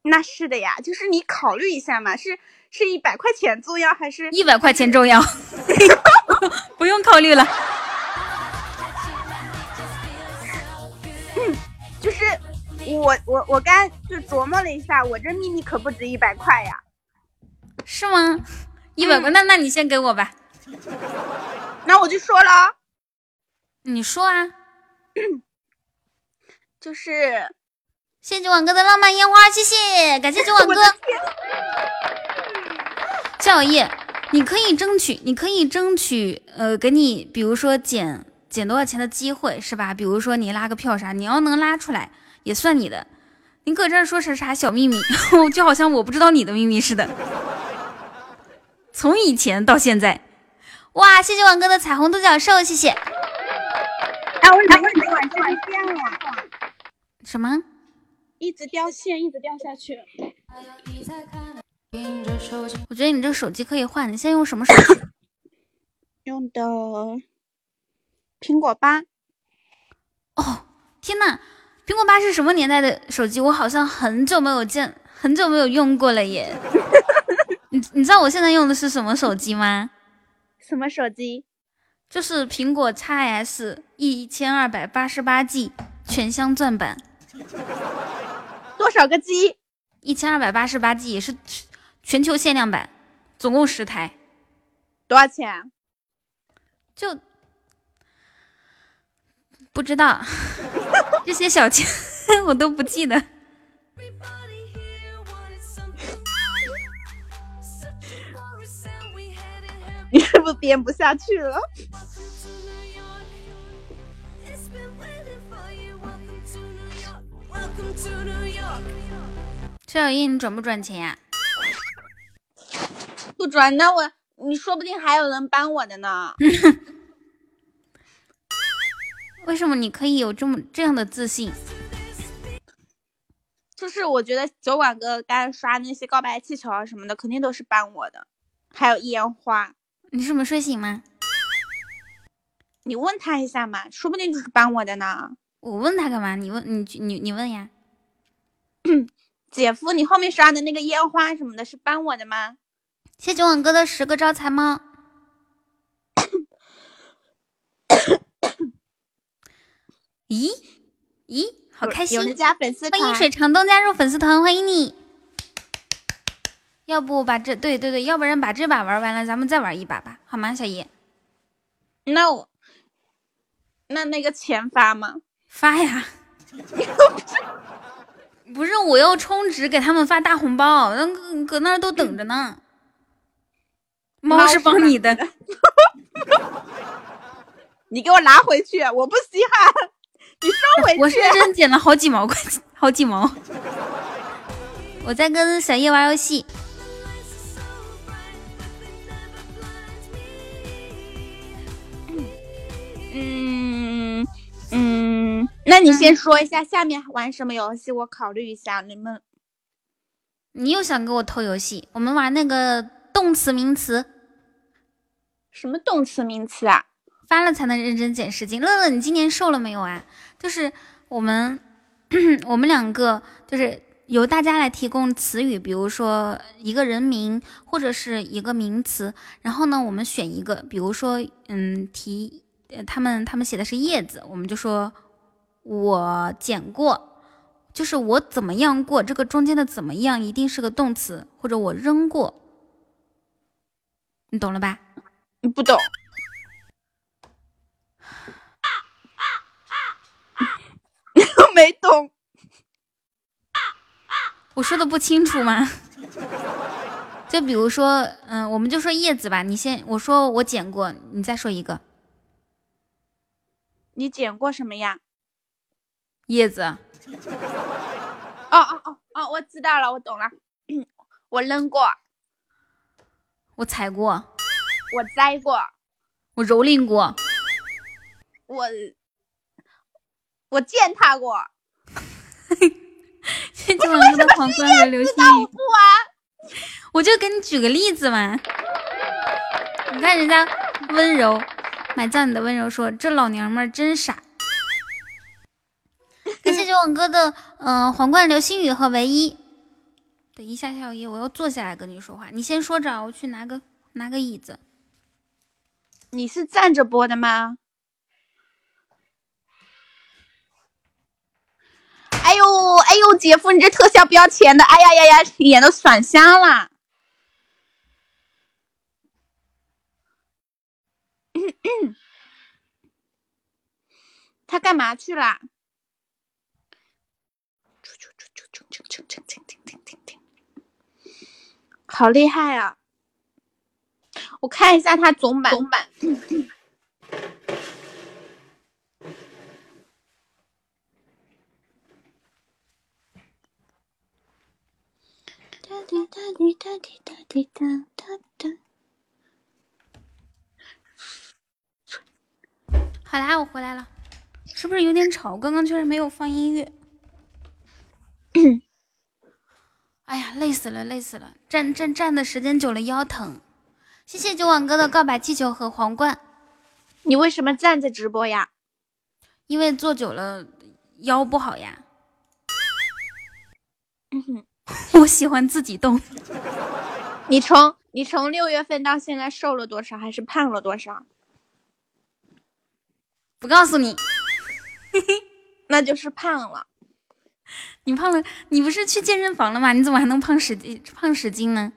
那是的呀，就是你考虑一下嘛，是是一百块钱重要还是？一百块钱重要，不用考虑了。就是我我我刚就琢磨了一下，我这秘密可不止一百块呀。是吗？一百块，那那你先给我吧。那我就说了哦，你说啊。就是谢谢九晚哥的浪漫烟花，谢谢，感谢九网 哥。夏小叶，你可以争取，你可以争取，呃，给你，比如说减减多少钱的机会，是吧？比如说你拉个票啥，你要能拉出来，也算你的。你搁这儿说是啥小秘密，就好像我不知道你的秘密似的。从以前到现在。哇，谢谢王哥的彩虹独角兽，谢谢。哎，我怎么一直晚上线了？什么？一直掉线，一直掉下去。我觉得你这个手机可以换，你现在用什么手机？用的苹果八。哦，天呐，苹果八是什么年代的手机？我好像很久没有见，很久没有用过了耶。你你知道我现在用的是什么手机吗？什么手机？就是苹果 x S 一千二百八十八 G 全镶钻版。多少个 G？一千二百八十八 G 也是全球限量版，总共十台。多少钱？就不知道 这些小钱 我都不记得。不是编不下去了？车小叶，你转不转钱呀？不转，那我你说不定还有人帮我的呢。为什么你可以有这么这样的自信？就是我觉得酒馆哥刚刷那些告白气球啊什么的，肯定都是帮我的，还有烟花。你是没睡醒吗？你问他一下嘛，说不定就是帮我的呢。我问他干嘛？你问你你你问呀。姐夫，你后面刷的那个烟花什么的，是帮我的吗？谢九网哥的十个招财猫。咦咦，好开心！有人加粉丝团，欢迎水长东加入粉丝团，欢迎你。要不把这对对对，要不然把这把玩完了，咱们再玩一把吧，好吗，小叶？那我那那个钱发吗？发呀！不是，我要充值给他们发大红包，那搁搁那儿都等着呢。猫是帮你的，你给我拿回去，我不稀罕，你收回去。我是真捡了好几毛块，好几毛。我在跟小叶玩游戏。嗯嗯，那你先说一下下面玩什么游戏，我考虑一下。你们，你又想给我偷游戏？我们玩那个动词名词。什么动词名词啊？发了才能认真减十斤。乐乐，你今年瘦了没有啊？就是我们 我们两个就是由大家来提供词语，比如说一个人名或者是一个名词，然后呢，我们选一个，比如说嗯提。他们他们写的是叶子，我们就说我剪过，就是我怎么样过，这个中间的怎么样一定是个动词，或者我扔过，你懂了吧？你不懂，没懂，我说的不清楚吗？就比如说，嗯，我们就说叶子吧，你先，我说我剪过，你再说一个。你捡过什么呀？叶子。哦哦哦哦，我知道了，我懂了。我扔过，我踩过，我摘过，我蹂躏过，我我践踏过。这这么多的皇冠和流星雨，不玩。我就给你举个例子嘛。你看人家温柔。买赞你的温柔说：“这老娘们真傻。”感谢九网哥的嗯皇冠流星雨和唯一。等一下，小叶，我要坐下来跟你说话。你先说着，我去拿个拿个椅子。你是站着播的吗？哎呦哎呦，姐夫，你这特效不要钱的！哎呀呀呀，眼都闪瞎了。他干嘛去啦？好厉害啊！我看一下他总版。总版。好啦，我回来了，是不是有点吵？刚刚确实没有放音乐。哎呀，累死了，累死了！站站站的时间久了腰疼。谢谢九网哥的告白气球和皇冠。你为什么站着直播呀？因为坐久了腰不好呀。我喜欢自己动。你从你从六月份到现在瘦了多少，还是胖了多少？不告诉你，那就是胖了。你胖了？你不是去健身房了吗？你怎么还能胖十斤？胖十斤呢？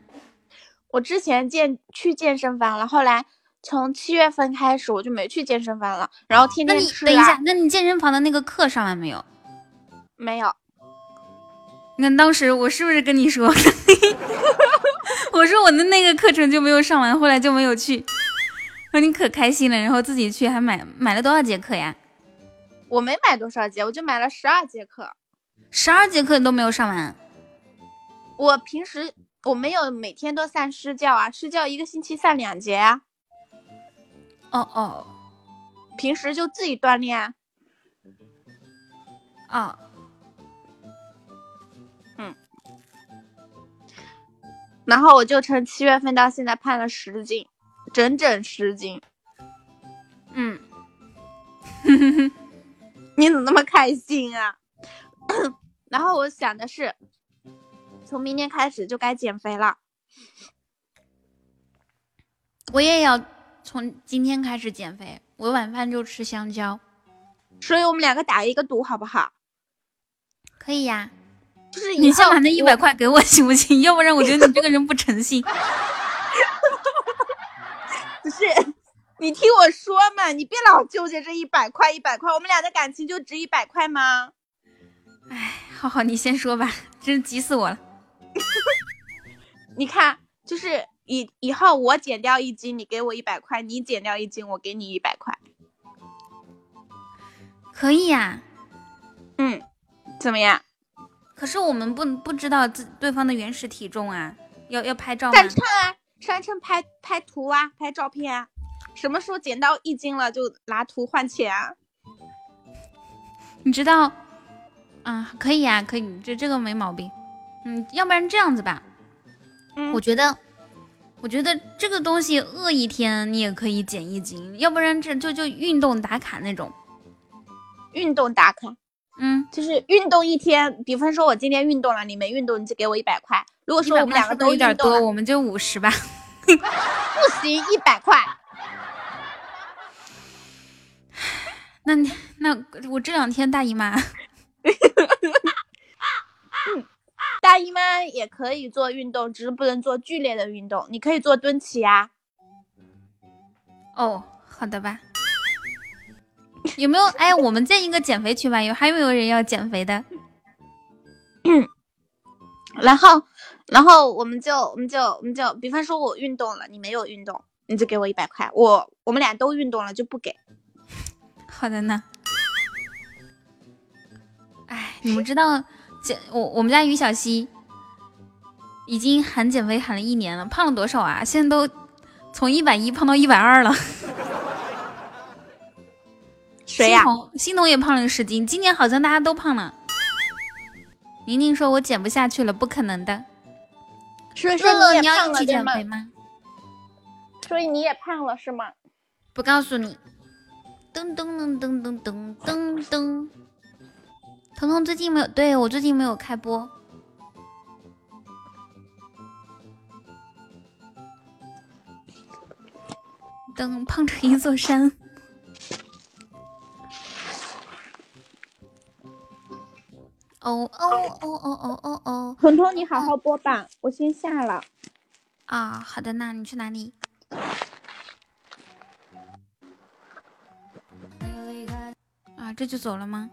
我之前健去健身房了，后来从七月份开始我就没去健身房了，然后天天吃。等一下，那你健身房的那个课上完没有？没有。那当时我是不是跟你说？我说我的那个课程就没有上完，后来就没有去。那你可开心了，然后自己去还买买了多少节课呀？我没买多少节，我就买了十二节课。十二节课你都没有上完。我平时我没有每天都上私教啊，私教一个星期上两节啊。哦哦，平时就自己锻炼。啊。嗯然后我就从七月份到现在胖了十斤，整整十斤。嗯，你怎么那么开心啊？然后我想的是，从明天开始就该减肥了。我也要从今天开始减肥，我晚饭就吃香蕉。所以我们两个打一个赌，好不好？可以呀。就是你先把那一百块给我行不行？要不然我觉得你这个人不诚信。不是，你听我说嘛，你别老纠结这一百块一百块，我们俩的感情就值一百块吗？哎，浩浩，你先说吧，真急死我了。你看，就是以以后我减掉一斤，你给我一百块；你减掉一斤，我给你一百块。可以呀。嗯，怎么样？可是我们不不知道自对方的原始体重啊，要要拍照吗？上称啊，上称拍拍图啊，拍照片啊。什么时候捡到一斤了就拿图换钱啊？你知道？啊，可以啊，可以，这这个没毛病。嗯，要不然这样子吧，嗯，我觉得，我觉得这个东西饿一天你也可以减一斤，要不然这就就运动打卡那种，运动打卡。嗯，就是运动一天，比方说我今天运动了，你没运动，你就给我一百块。如果说我们两个都有点多，我们就五十吧。不行，一百块。那你那我这两天大姨妈。大姨妈也可以做运动，只是不能做剧烈的运动。你可以做蹲起呀。哦，好的吧。有没有？哎，我们建一个减肥群吧，有还有没有人要减肥的？然后，然后我们就，我们就，我们就，比方说我运动了，你没有运动，你就给我一百块。我我们俩都运动了就不给。好的呢。哎，你们知道减我我们家于小溪已经喊减肥喊了一年了，胖了多少啊？现在都从一百一胖到一百二了。谁呀？欣桐也胖了十斤，今年好像大家都胖了。宁宁说：“我减不下去了，不可能的。”说说你你要一起减肥吗？所以你也胖了是吗？不告诉你。噔噔噔噔噔噔噔噔。彤彤最近没有对我最近没有开播。等胖成一座山。哦哦哦哦哦哦哦！彤彤，你好好播吧，我先下了。啊，好的那，你去哪里？啊，这就走了吗？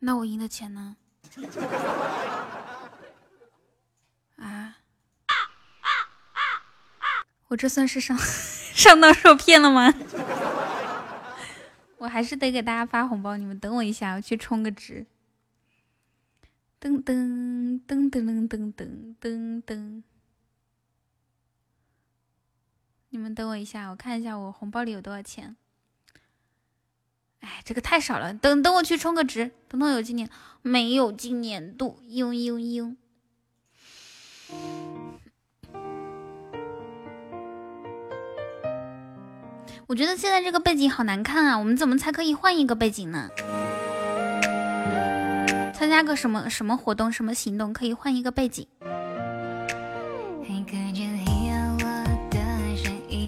那我赢的钱呢？啊！我这算是上上当受骗了吗？我还是得给大家发红包，你们等我一下，我去充个值。噔噔噔噔噔噔噔噔噔你们等我一下，我看一下我红包里有多少钱。哎，这个太少了，等等我去充个值，等等有今年没有今年度，嘤嘤嘤。我觉得现在这个背景好难看啊，我们怎么才可以换一个背景呢？参加个什么什么活动、什么行动可以换一个背景？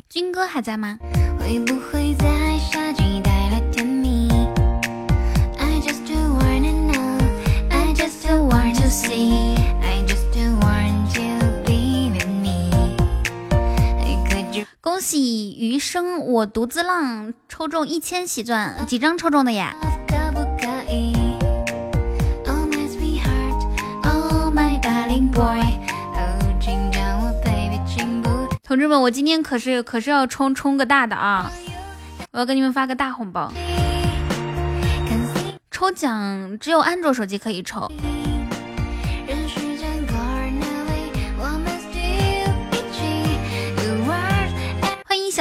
军哥还在吗？会不会在夏 see, I just want to be with me。恭喜余生我独自浪抽中一千喜钻，几张抽中的呀？？Oh oh。同志们，我今天可是可是要冲冲个大的啊！我要给你们发个大红包。抽奖只有安卓手机可以抽。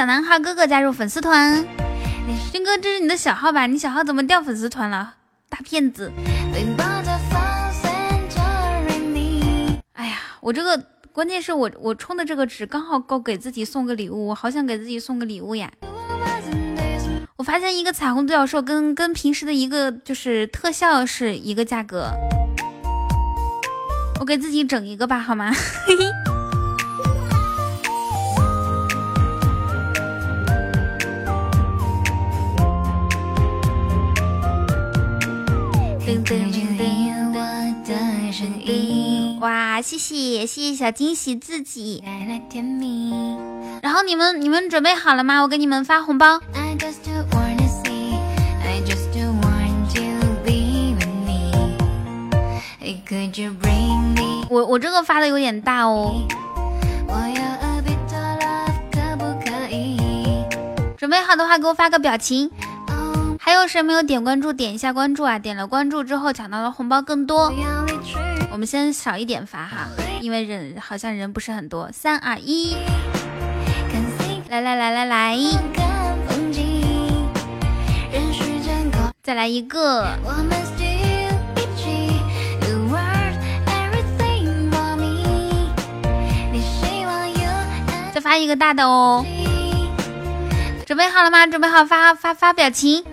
小男孩哥哥加入粉丝团。军哥，这是你的小号吧？你小号怎么掉粉丝团了？大骗子！哎呀，我这个。关键是我我充的这个值刚好够给自己送个礼物，我好想给自己送个礼物呀！我发现一个彩虹独角兽跟跟平时的一个就是特效是一个价格，我给自己整一个吧，好吗？嘿嘿。哇，谢谢谢谢小惊喜自己。然后你们你们准备好了吗？我给你们发红包。我我这个发的有点大哦。准备好的话，给我发个表情。还有谁没有点关注？点一下关注啊！点了关注之后，抢到的红包更多。我们先少一点发哈，因为人好像人不是很多。三二一，来来来来来，再来一个，再发一个大的哦。准备好了吗？准备好发发发表情。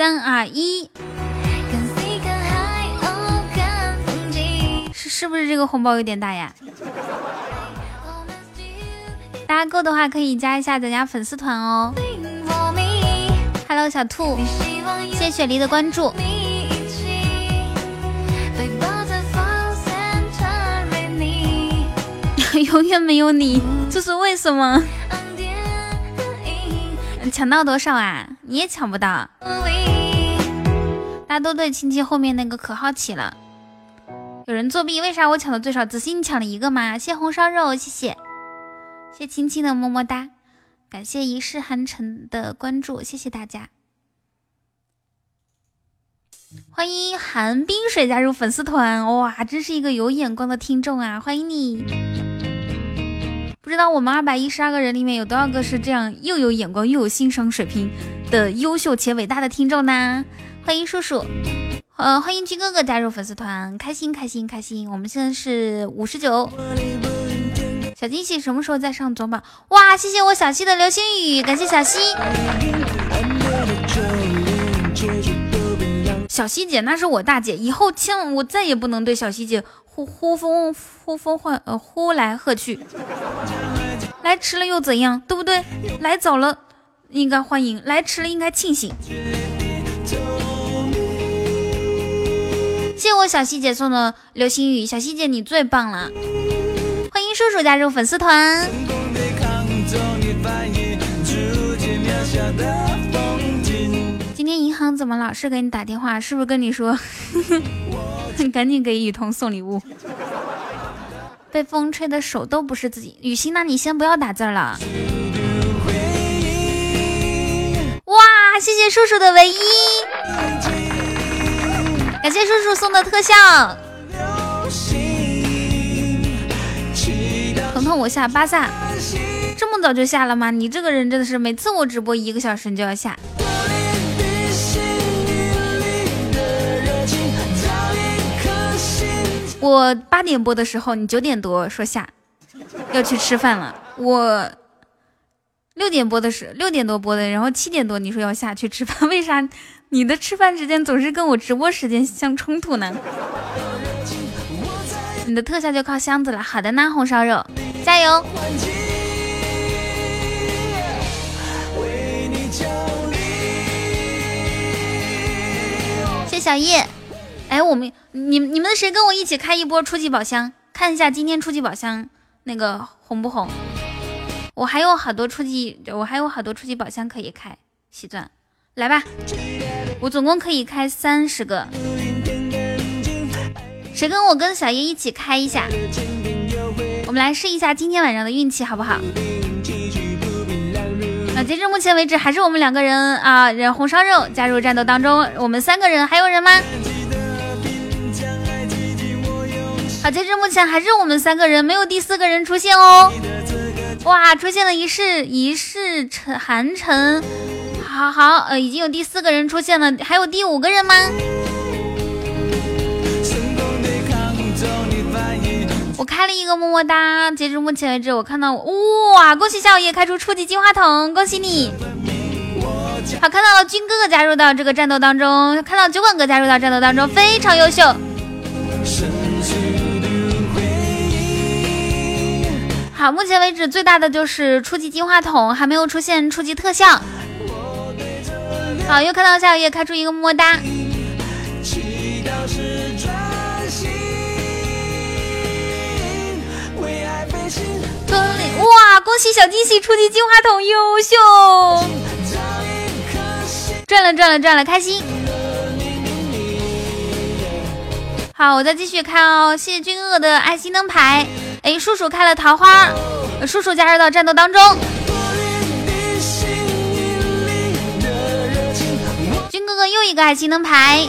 三二一，是是不是这个红包有点大呀？大家够的话可以加一下咱家粉丝团哦。Hello，小兔，谢谢雪梨的关注。永远没有你，这是为什么？抢到多少啊？你也抢不到。大家都对亲亲后面那个可好奇了。有人作弊？为啥我抢的最少？子欣，你抢了一个吗？谢红烧肉，谢谢，谢亲亲的么么哒，感谢一世寒尘的关注，谢谢大家。欢迎寒冰水加入粉丝团，哇，真是一个有眼光的听众啊！欢迎你。不知道我们二百一十二个人里面有多少个是这样又有眼光又有欣赏水平的优秀且伟大的听众呢？欢迎叔叔，呃，欢迎军哥哥加入粉丝团，开心开心开心！我们现在是五十九，小惊喜什么时候再上总榜？哇，谢谢我小溪的流星雨，感谢小溪，小溪姐那是我大姐，以后千万我再也不能对小溪姐。呼呼风呼风唤呃呼来喝去，来迟了又怎样，对不对？来早了应该欢迎，来迟了应该庆幸。谢我小希姐送的流星雨，小希姐你最棒了！欢迎叔叔加入粉丝团。今天银行怎么老是给你打电话？是不是跟你说？赶紧给雨桐送礼物。被风吹的手都不是自己。雨欣，那你先不要打字了。哇，谢谢叔叔的唯一，感谢叔叔送的特效。彤彤，我下巴萨，这么早就下了吗？你这个人真的是，每次我直播一个小时你就要下。我八点播的时候，你九点多说下，要去吃饭了。我六点播的时六点多播的，然后七点多你说要下去吃饭，为啥你的吃饭时间总是跟我直播时间相冲突呢？你的特效就靠箱子了。好的呢，红烧肉，加油！谢小叶。哎，我们你你们谁跟我一起开一波初级宝箱，看一下今天初级宝箱那个红不红？我还有好多初级，我还有好多初级宝箱可以开。喜钻，来吧，我总共可以开三十个。谁跟我跟小叶一起开一下？我们来试一下今天晚上的运气好不好？那截至目前为止，还是我们两个人啊，人红烧肉加入战斗当中，我们三个人还有人吗？好，截至目前还是我们三个人，没有第四个人出现哦。哇，出现了一世一世尘寒尘，好好，呃，已经有第四个人出现了，还有第五个人吗？我开了一个么么哒，截至目前为止，我看到哇，恭喜小叶开出初级金话筒，恭喜你！好，看到了军哥哥加入到这个战斗当中，看到酒馆哥加入到战斗当中，非常优秀。好，目前为止最大的就是初级金话筒，还没有出现初级特效。好，又看到下一页开出一个么么哒。哇，恭喜小惊喜，初级金话筒，优秀！赚了赚了赚了，开心。好，我再继续看哦，谢谢军哥哥的爱心灯牌。哎，叔叔开了桃花，叔叔加入到战斗当中。军哥哥又一个爱心灯牌。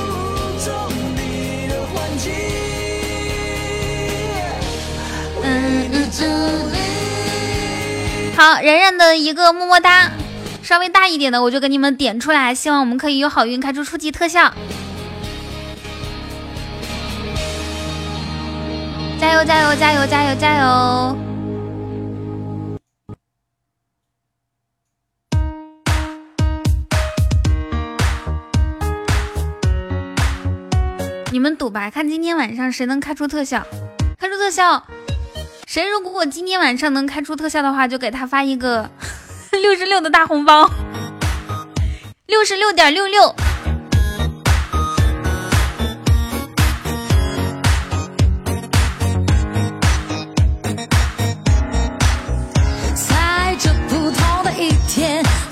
嗯。好，然然的一个么么哒，稍微大一点的我就给你们点出来，希望我们可以有好运开出初级特效。加油加油加油加油加油！你们赌吧，看今天晚上谁能开出特效，开出特效，谁如果今天晚上能开出特效的话，就给他发一个 六十六的大红包，六十六点六六。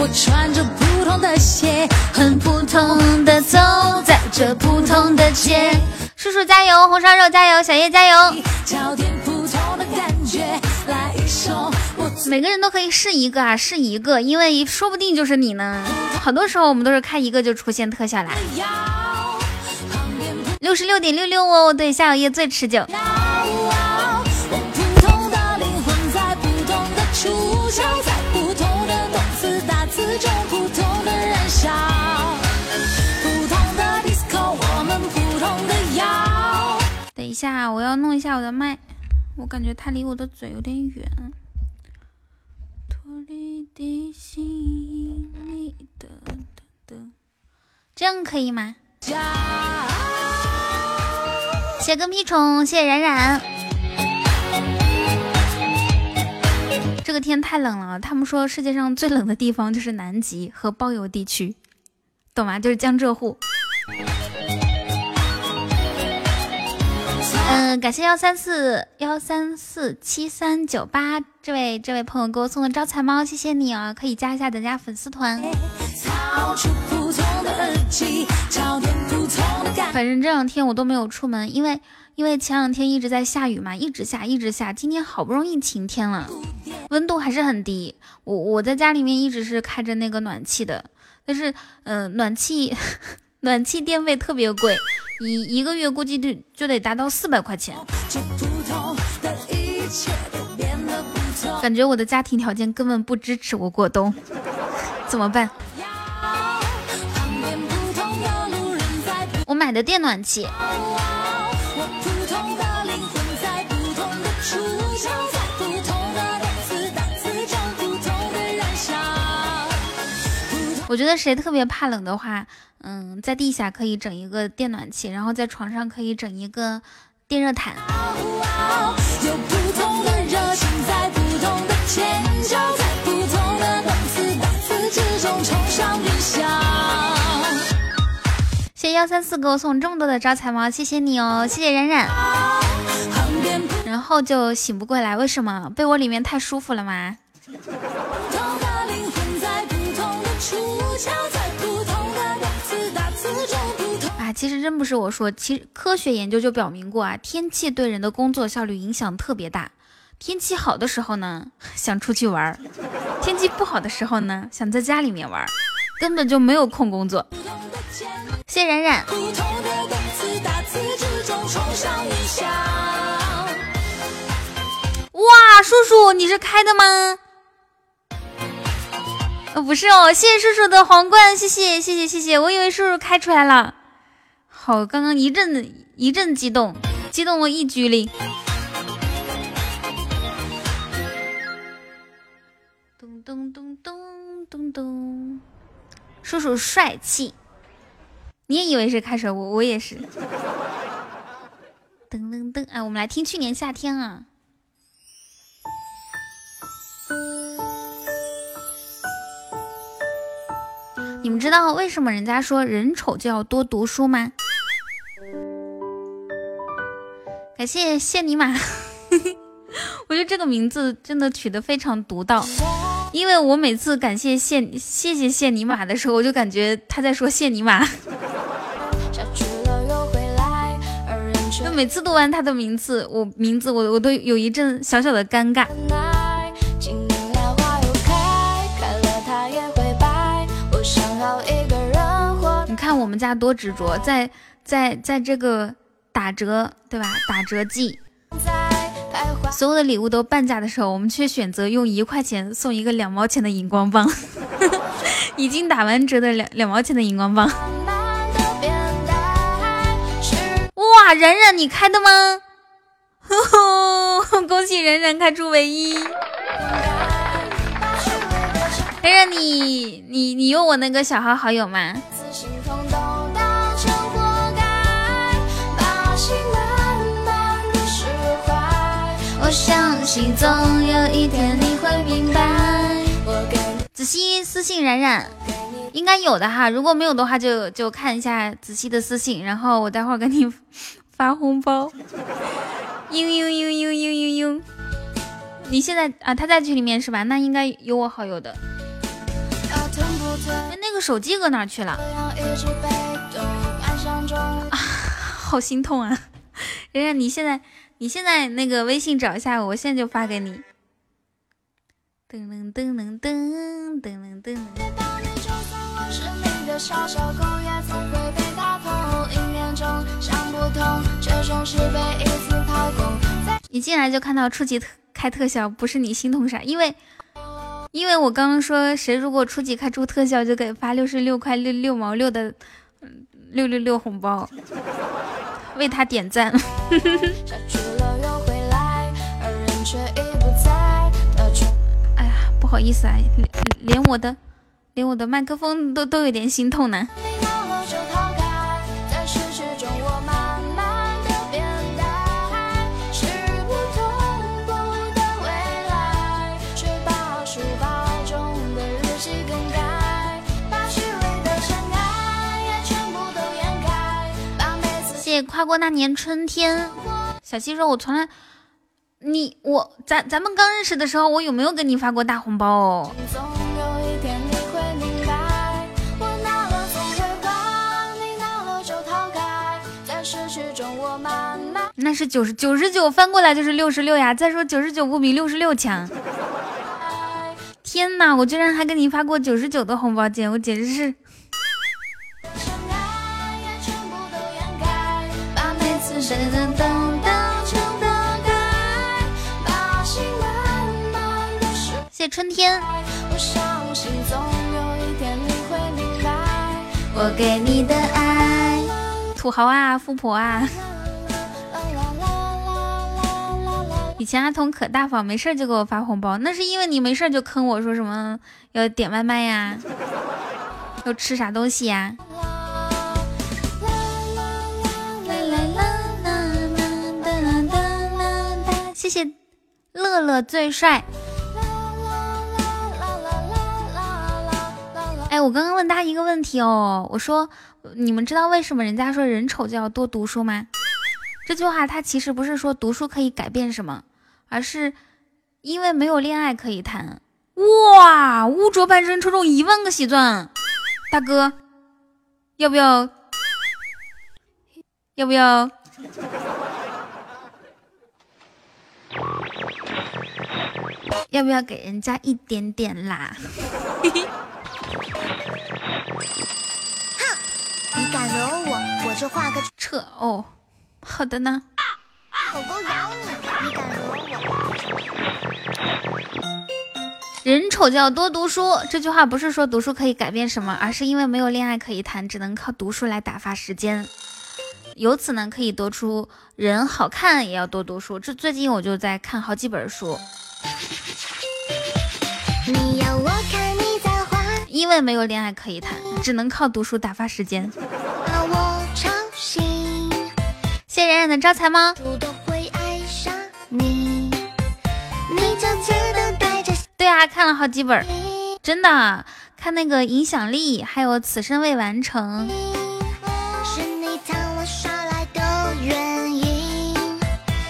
我穿着普通的鞋，很普通的走在这普通的街。叔叔加油，红烧肉加油，小叶加油。每个人都可以试一个啊，试一个，因为说不定就是你呢。很多时候我们都是开一个就出现特效啦。六十六点六六哦，对，夏小叶最持久。等一下，我要弄一下我的麦，我感觉它离我的嘴有点远。这样可以吗？谢跟屁虫，谢谢冉冉。这个天太冷了，他们说世界上最冷的地方就是南极和包邮地区，懂吗？就是江浙沪。嗯，感谢幺三四幺三四七三九八这位这位朋友给我送的招财猫，谢谢你啊！可以加一下咱家粉丝团。反正这两天我都没有出门，因为因为前两天一直在下雨嘛，一直下一直下。今天好不容易晴天了，温度还是很低。我我在家里面一直是开着那个暖气的。但是嗯、呃暖气暖气电费特别贵，一一个月估计就就得达到四百块钱。感觉我的家庭条件根本不支持我过冬，怎么办？我买的电暖气。我觉得谁特别怕冷的话，嗯，在地下可以整一个电暖气，然后在床上可以整一个电热毯。谢谢幺三四给我送这么多的招财猫，谢谢你哦，谢谢冉冉。然后就醒不过来，为什么？被窝里面太舒服了吗？其实真不是我说，其实科学研究就表明过啊，天气对人的工作效率影响特别大。天气好的时候呢，想出去玩儿；天气不好的时候呢，想在家里面玩儿，根本就没有空工作。谢冉冉，哇，叔叔你是开的吗？呃，不是哦，谢谢叔叔的皇冠，谢谢谢谢谢谢，我以为叔叔开出来了。好，刚刚一阵一阵激动，激动了一局里。咚咚咚咚咚咚，叔叔帅气。你也以为是开水，我我也是。噔噔噔，哎，我们来听去年夏天啊。你们知道为什么人家说人丑就要多读书吗？感谢谢尼玛，我觉得这个名字真的取得非常独到，因为我每次感谢谢谢谢谢尼玛的时候，我就感觉他在说谢尼玛，就每次读完他的名字，我名字我我都有一阵小小的尴尬。你看我们家多执着，在在在这个打折对吧？打折季，在。所有的礼物都半价的时候，我们却选择用一块钱送一个两毛钱的荧光棒，已经打完折的两两毛钱的荧光棒。哇，冉冉你开的吗？恭喜冉冉开出唯一。冉冉你你你有我那个小号好友吗？我相信总有一天你会明白。我给你子熙私信冉冉，应该有的哈，如果没有的话就就看一下子熙的私信，然后我待会儿给你发红包。嘤嘤嘤嘤嘤嘤嘤，你现在啊他在群里面是吧？那应该有我好友的。那个手机搁哪去了？好心痛啊！冉冉，你现在你现在那个微信找一下我，现在就发给你。噔噔噔噔噔噔噔噔。当你就算我是你的小小狗，也总会被打痛。一念中想不通，却总是被一次掏空。一进来就看到初级特开特效，不是你心痛啥？因为因为我刚刚说谁如果初级开出特效，就给发六十六块六六毛六的嗯六六六红包，为他点赞。哎呀，不好意思啊，连连我的连我的麦克风都都有点心痛呢。你跨过那年春天。小溪说：“我从来，你我咱咱们刚认识的时候，我有没有给你发过大红包哦？那是九十九十九翻过来就是六十六呀。再说九十九不比六十六强。天哪，我居然还给你发过九十九的红包钱，我简直是。谢春天。我给你的爱，土豪啊，富婆啊。以前阿童可大方，没事就给我发红包，那是因为你没事就坑我说什么要点外卖呀，要吃啥东西呀。谢谢乐乐最帅。哎，我刚刚问大家一个问题哦，我说你们知道为什么人家说人丑就要多读书吗？这句话它其实不是说读书可以改变什么，而是因为没有恋爱可以谈。哇，污浊半生抽中一万个喜钻，大哥，要不要？要不要？要不要给人家一点点啦？哼，你敢惹我，我就画个撤哦。好的呢。狗狗咬你，你敢惹我？人丑就要多读书，这句话不是说读书可以改变什么，而是因为没有恋爱可以谈，只能靠读书来打发时间。由此呢，可以得出人好看也要多读书。这最近我就在看好几本书。因为没有恋爱可以谈，只能靠读书打发时间。谢冉冉的招财猫。对啊，看了好几本，真的看那个影响力，还有此生未完成。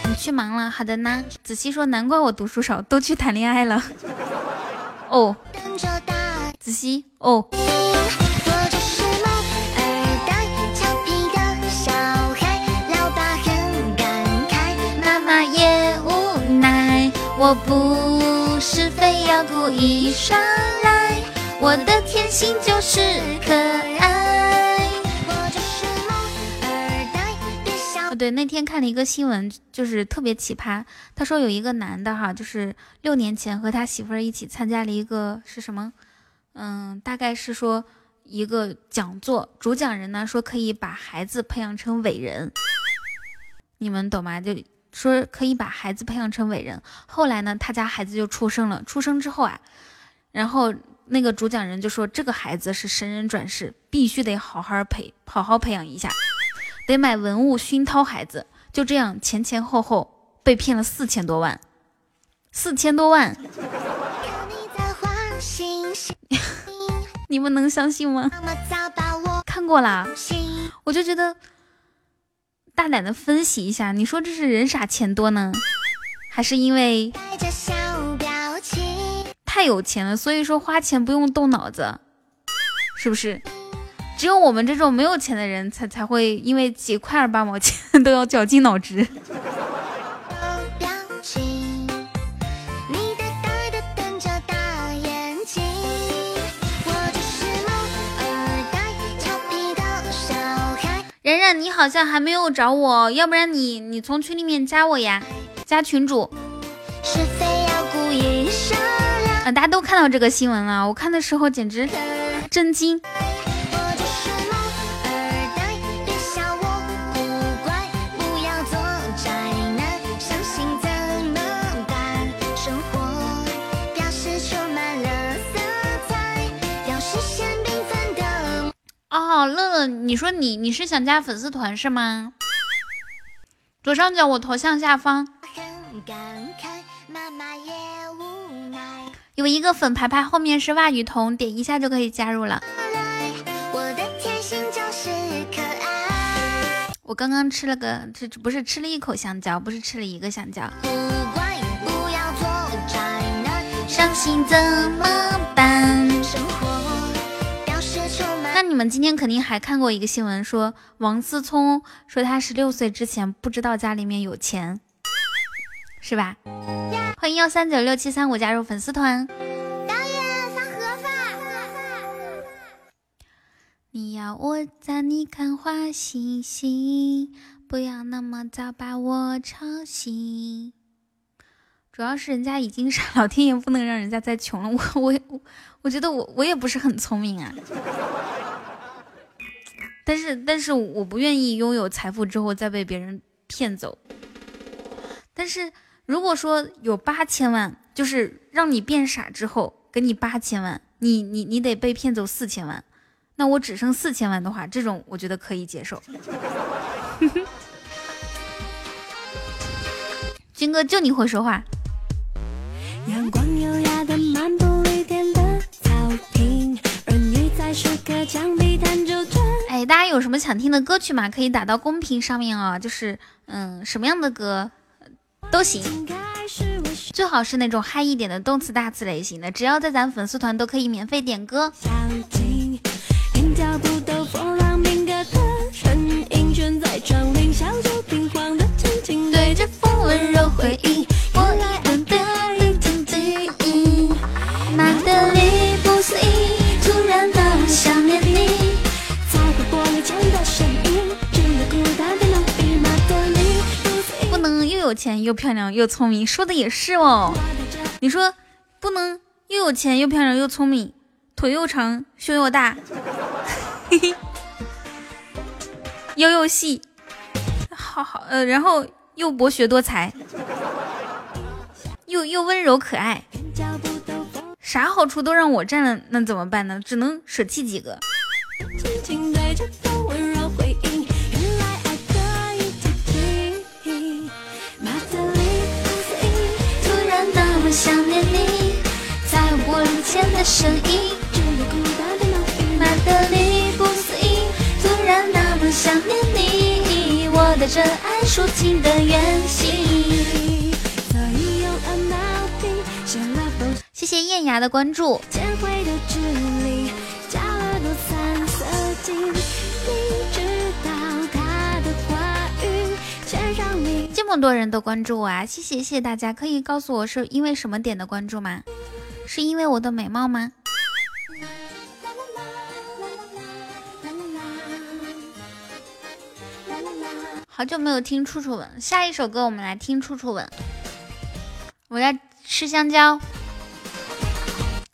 你去忙了，好的呢。子熙说，难怪我读书少，都去谈恋爱了。哦。子熙哦。我不是非要故意耍赖，我的天性就是可爱。哦，对，那天看了一个新闻，就是特别奇葩。他说有一个男的哈，就是六年前和他媳妇儿一起参加了一个是什么？嗯，大概是说一个讲座，主讲人呢说可以把孩子培养成伟人，你们懂吗？就。说可以把孩子培养成伟人，后来呢，他家孩子就出生了。出生之后啊，然后那个主讲人就说，这个孩子是神人转世，必须得好好培，好好培养一下，得买文物熏陶孩子。就这样前前后后被骗了四千多万，四千多万，你们能相信吗？看过啦，我就觉得。大胆的分析一下，你说这是人傻钱多呢，还是因为太有钱了，所以说花钱不用动脑子，是不是？只有我们这种没有钱的人才才会因为几块二八毛钱 都要绞尽脑汁。你好像还没有找我，要不然你你从群里面加我呀，加群主。啊，大家都看到这个新闻了，我看的时候简直震惊。哦，乐乐，你说你你是想加粉丝团是吗？左上角我头像下方有一个粉牌牌，后面是袜雨桐，点一下就可以加入了。我刚刚吃了个，这不是吃了一口香蕉，不是吃了一个香蕉。伤心怎么办？你们今天肯定还看过一个新闻说，王思聪说他十六岁之前不知道家里面有钱，是吧？欢迎幺三九六七三五加入粉丝团。导演放盒饭。你要我在你看花星星，不要那么早把我吵醒。主要是人家已经是老天爷，不能让人家再穷了。我我我觉得我我也不是很聪明啊。但是但是我不愿意拥有财富之后再被别人骗走。但是如果说有八千万，就是让你变傻之后给你八千万，你你你得被骗走四千万，那我只剩四千万的话，这种我觉得可以接受。军哥就你会说话。阳光优雅的漫步绿天的草坪，儿女在时刻墙壁弹。哎，大家有什么想听的歌曲吗？可以打到公屏上面啊，就是嗯，什么样的歌都行，最好是那种嗨一点的动词大词类型的，只要在咱粉丝团都可以免费点歌。有钱又漂亮又聪明，说的也是哦。你说不能又有钱又漂亮又聪明，腿又长胸又大，嘿嘿，腰又细，好好呃，然后又博学多才，又又温柔可爱，啥好处都让我占了，那怎么办呢？只能舍弃几个。玻璃前的身影。马德里不思议，突然那么想念你，我的真爱抒情的远行。谢谢艳雅的关注。这么多人都关注我啊！谢谢谢谢大家，可以告诉我是因为什么点的关注吗？是因为我的美貌吗？好久没有听处处吻，下一首歌我们来听处处吻。我在吃香蕉。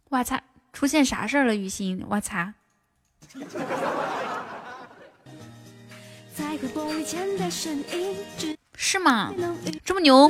我擦，出现啥事儿了？雨欣，我擦。是吗？这么牛？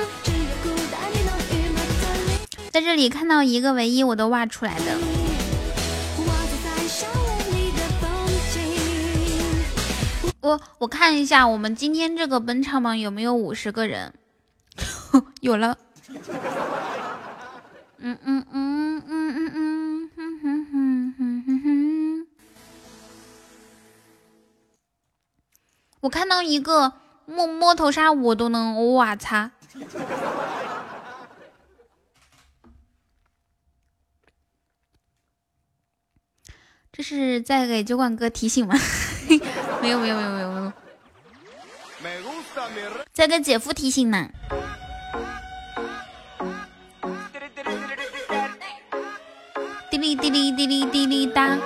在这里看到一个唯一，我都挖出来的。我我看一下，我们今天这个本场榜有没有五十个人？有了。嗯嗯嗯嗯嗯嗯哼哼哼哼哼哼。我看到一个摸摸头杀，我都能，哇擦！是在给酒馆哥提醒吗？没有没有没有没有没有，在给姐夫提醒呢。滴哩滴哩滴哩滴哩哒。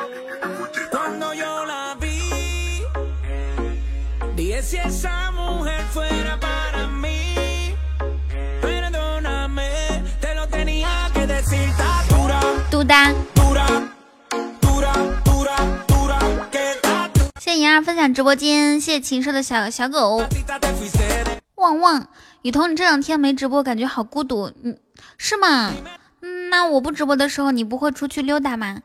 谢谢莹儿分享直播间，谢谢禽兽的小小狗，旺旺雨桐，你这两天没直播，感觉好孤独，嗯，是吗？那我不直播的时候，你不会出去溜达吗？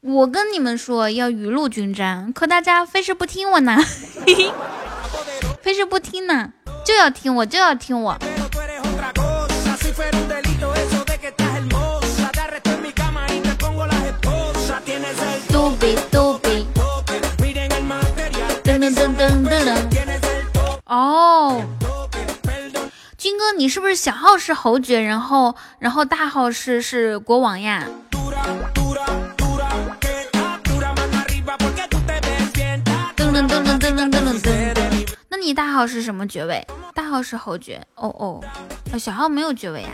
我跟你们说要雨露均沾，可大家非是不听我呢，嘿 嘿非是不听呢，就要听我，就要听我。哥，你是不是小号是侯爵，然后然后大号是是国王呀？那你大号是什么爵位？大号是侯爵。哦哦，小号没有爵位呀。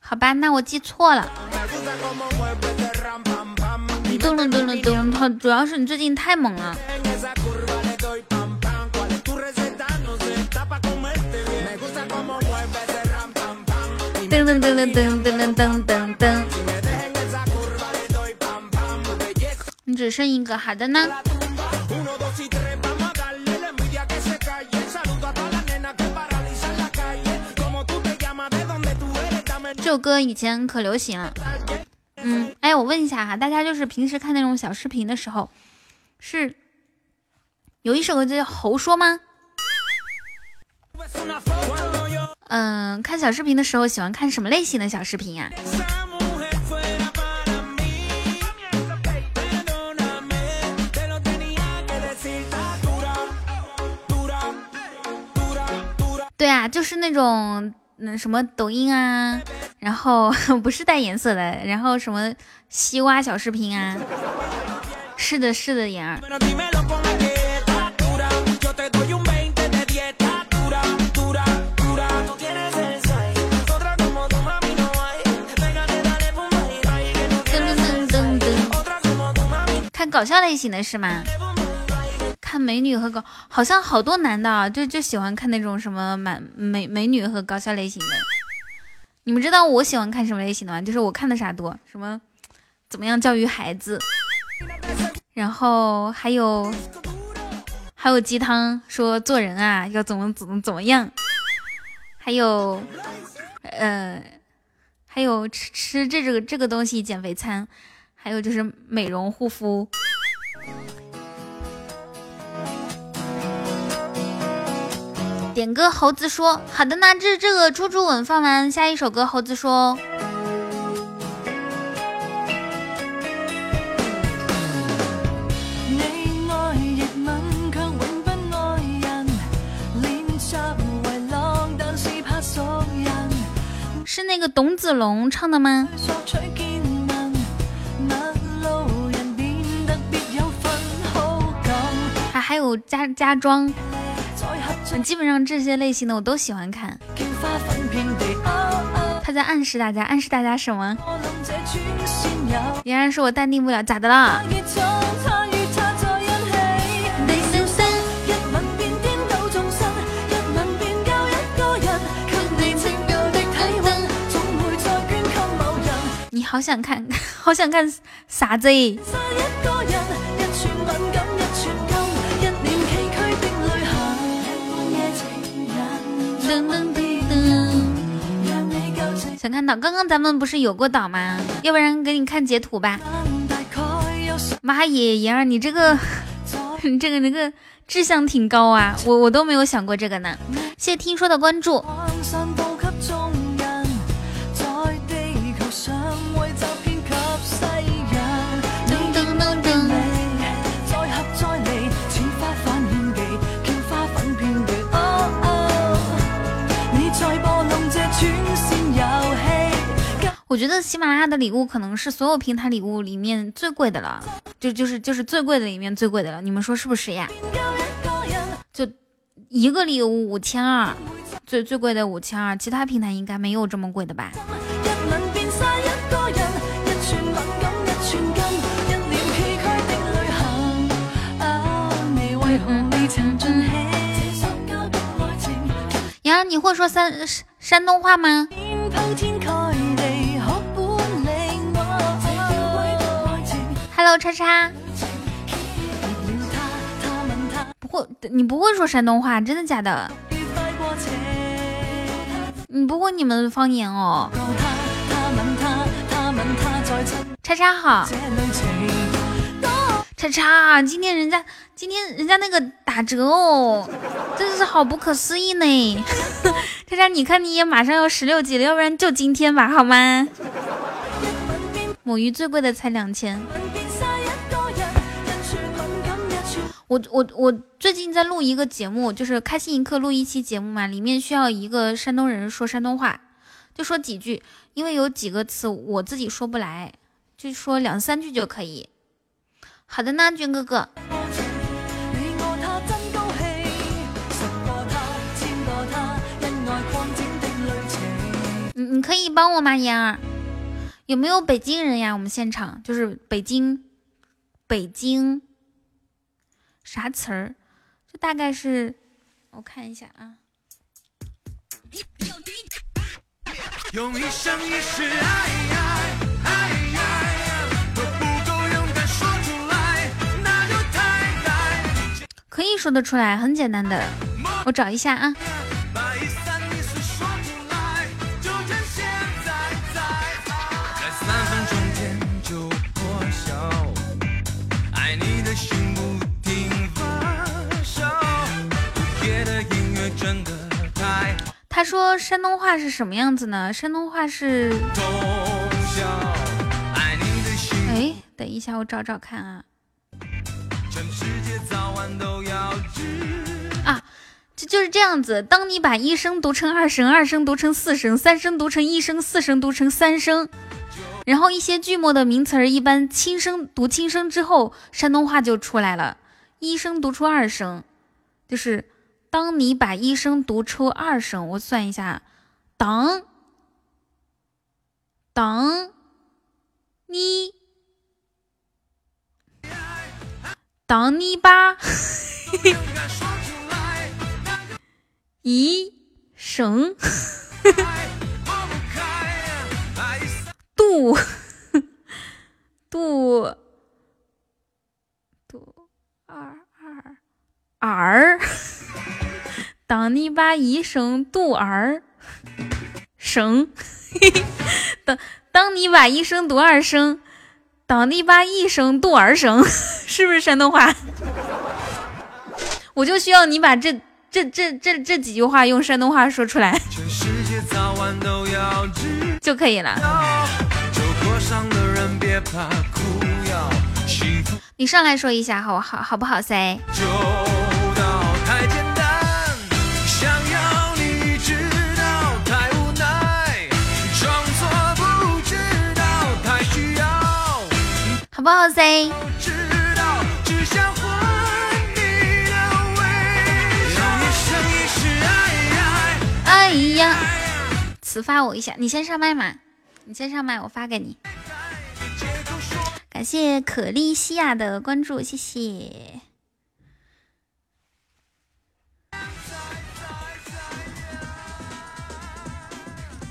好吧，那我记错了。噔噔噔噔噔，他主要是你最近太猛了。噔噔噔噔噔噔噔噔，你只剩一个，好的呢。这首歌以前可流行了，嗯，哎，我问一下哈，大家就是平时看那种小视频的时候，是有一首歌叫《猴说》吗？嗯，看小视频的时候喜欢看什么类型的小视频呀？对啊，就是那种。那什么抖音啊，然后 不是带颜色的，然后什么西瓜小视频啊，是的，是的，妍儿。搞笑类型的是吗？看美女和搞，好像好多男的啊，就就喜欢看那种什么满美美女和搞笑类型的。你们知道我喜欢看什么类型的吗？就是我看的啥多，什么怎么样教育孩子，然后还有还有鸡汤，说做人啊要怎么怎么怎么样，还有呃还有吃吃这个这个东西减肥餐，还有就是美容护肤。点歌，猴子说：“好的那，这这个猪猪吻放完，下一首歌，猴子说。”是那个董子龙唱的吗？还有家家装。基本上这些类型的我都喜欢看。他在暗示大家，暗示大家什么？依然说我淡定不了，咋的啦？你好想看，好想看啥子？想看到，刚刚咱们不是有过岛吗？要不然给你看截图吧。妈耶，妍儿，你这个，你 这个那个志向挺高啊，我我都没有想过这个呢。谢谢听说的关注。我觉得喜马拉雅的礼物可能是所有平台礼物里面最贵的了，就就是就是最贵的里面最贵的了，你们说是不是呀？就一个礼物五千二，最最贵的五千二，其他平台应该没有这么贵的吧？呀，你会说山山东话吗？Hello，叉叉，不会，你不会说山东话，真的假的？你不会你们方言哦。叉叉好，叉叉，今天人家今天人家那个打折哦，真是好不可思议呢。叉叉，你看你也马上要十六级了，要不然就今天吧，好吗？母鱼最贵的才两千。我我我最近在录一个节目，就是开心一刻录一期节目嘛，里面需要一个山东人说山东话，就说几句，因为有几个词我自己说不来，就说两三句就可以。好的呢，军哥哥。你你可以帮我吗，妍儿？有没有北京人呀？我们现场就是北京，北京。啥词儿？这大概是，我看一下啊。可以说得出来，很简单的，我找一下啊。他说山东话是什么样子呢？山东话是……哎，等一下，我找找看啊。啊，这就是这样子。当你把一声读成二声，二声读成四声，三声读成一声，四声读成三声，然后一些句末的名词儿一般轻声读轻声之后，山东话就出来了。一声读出二声，就是。当你把一声读出二声，我算一下，当当你当你把一声度度度二二儿。当你把一声读二声，当当你把一生读二声，当你把一声读二声，是不是山东话？我就需要你把这这这这这几句话用山东话说出来，就可以了。你上来说一下，好好好不好噻？好不好噻？哎呀，词发我一下，你先上麦嘛，你先上麦，我发给你。感谢可丽西亚的关注，谢谢。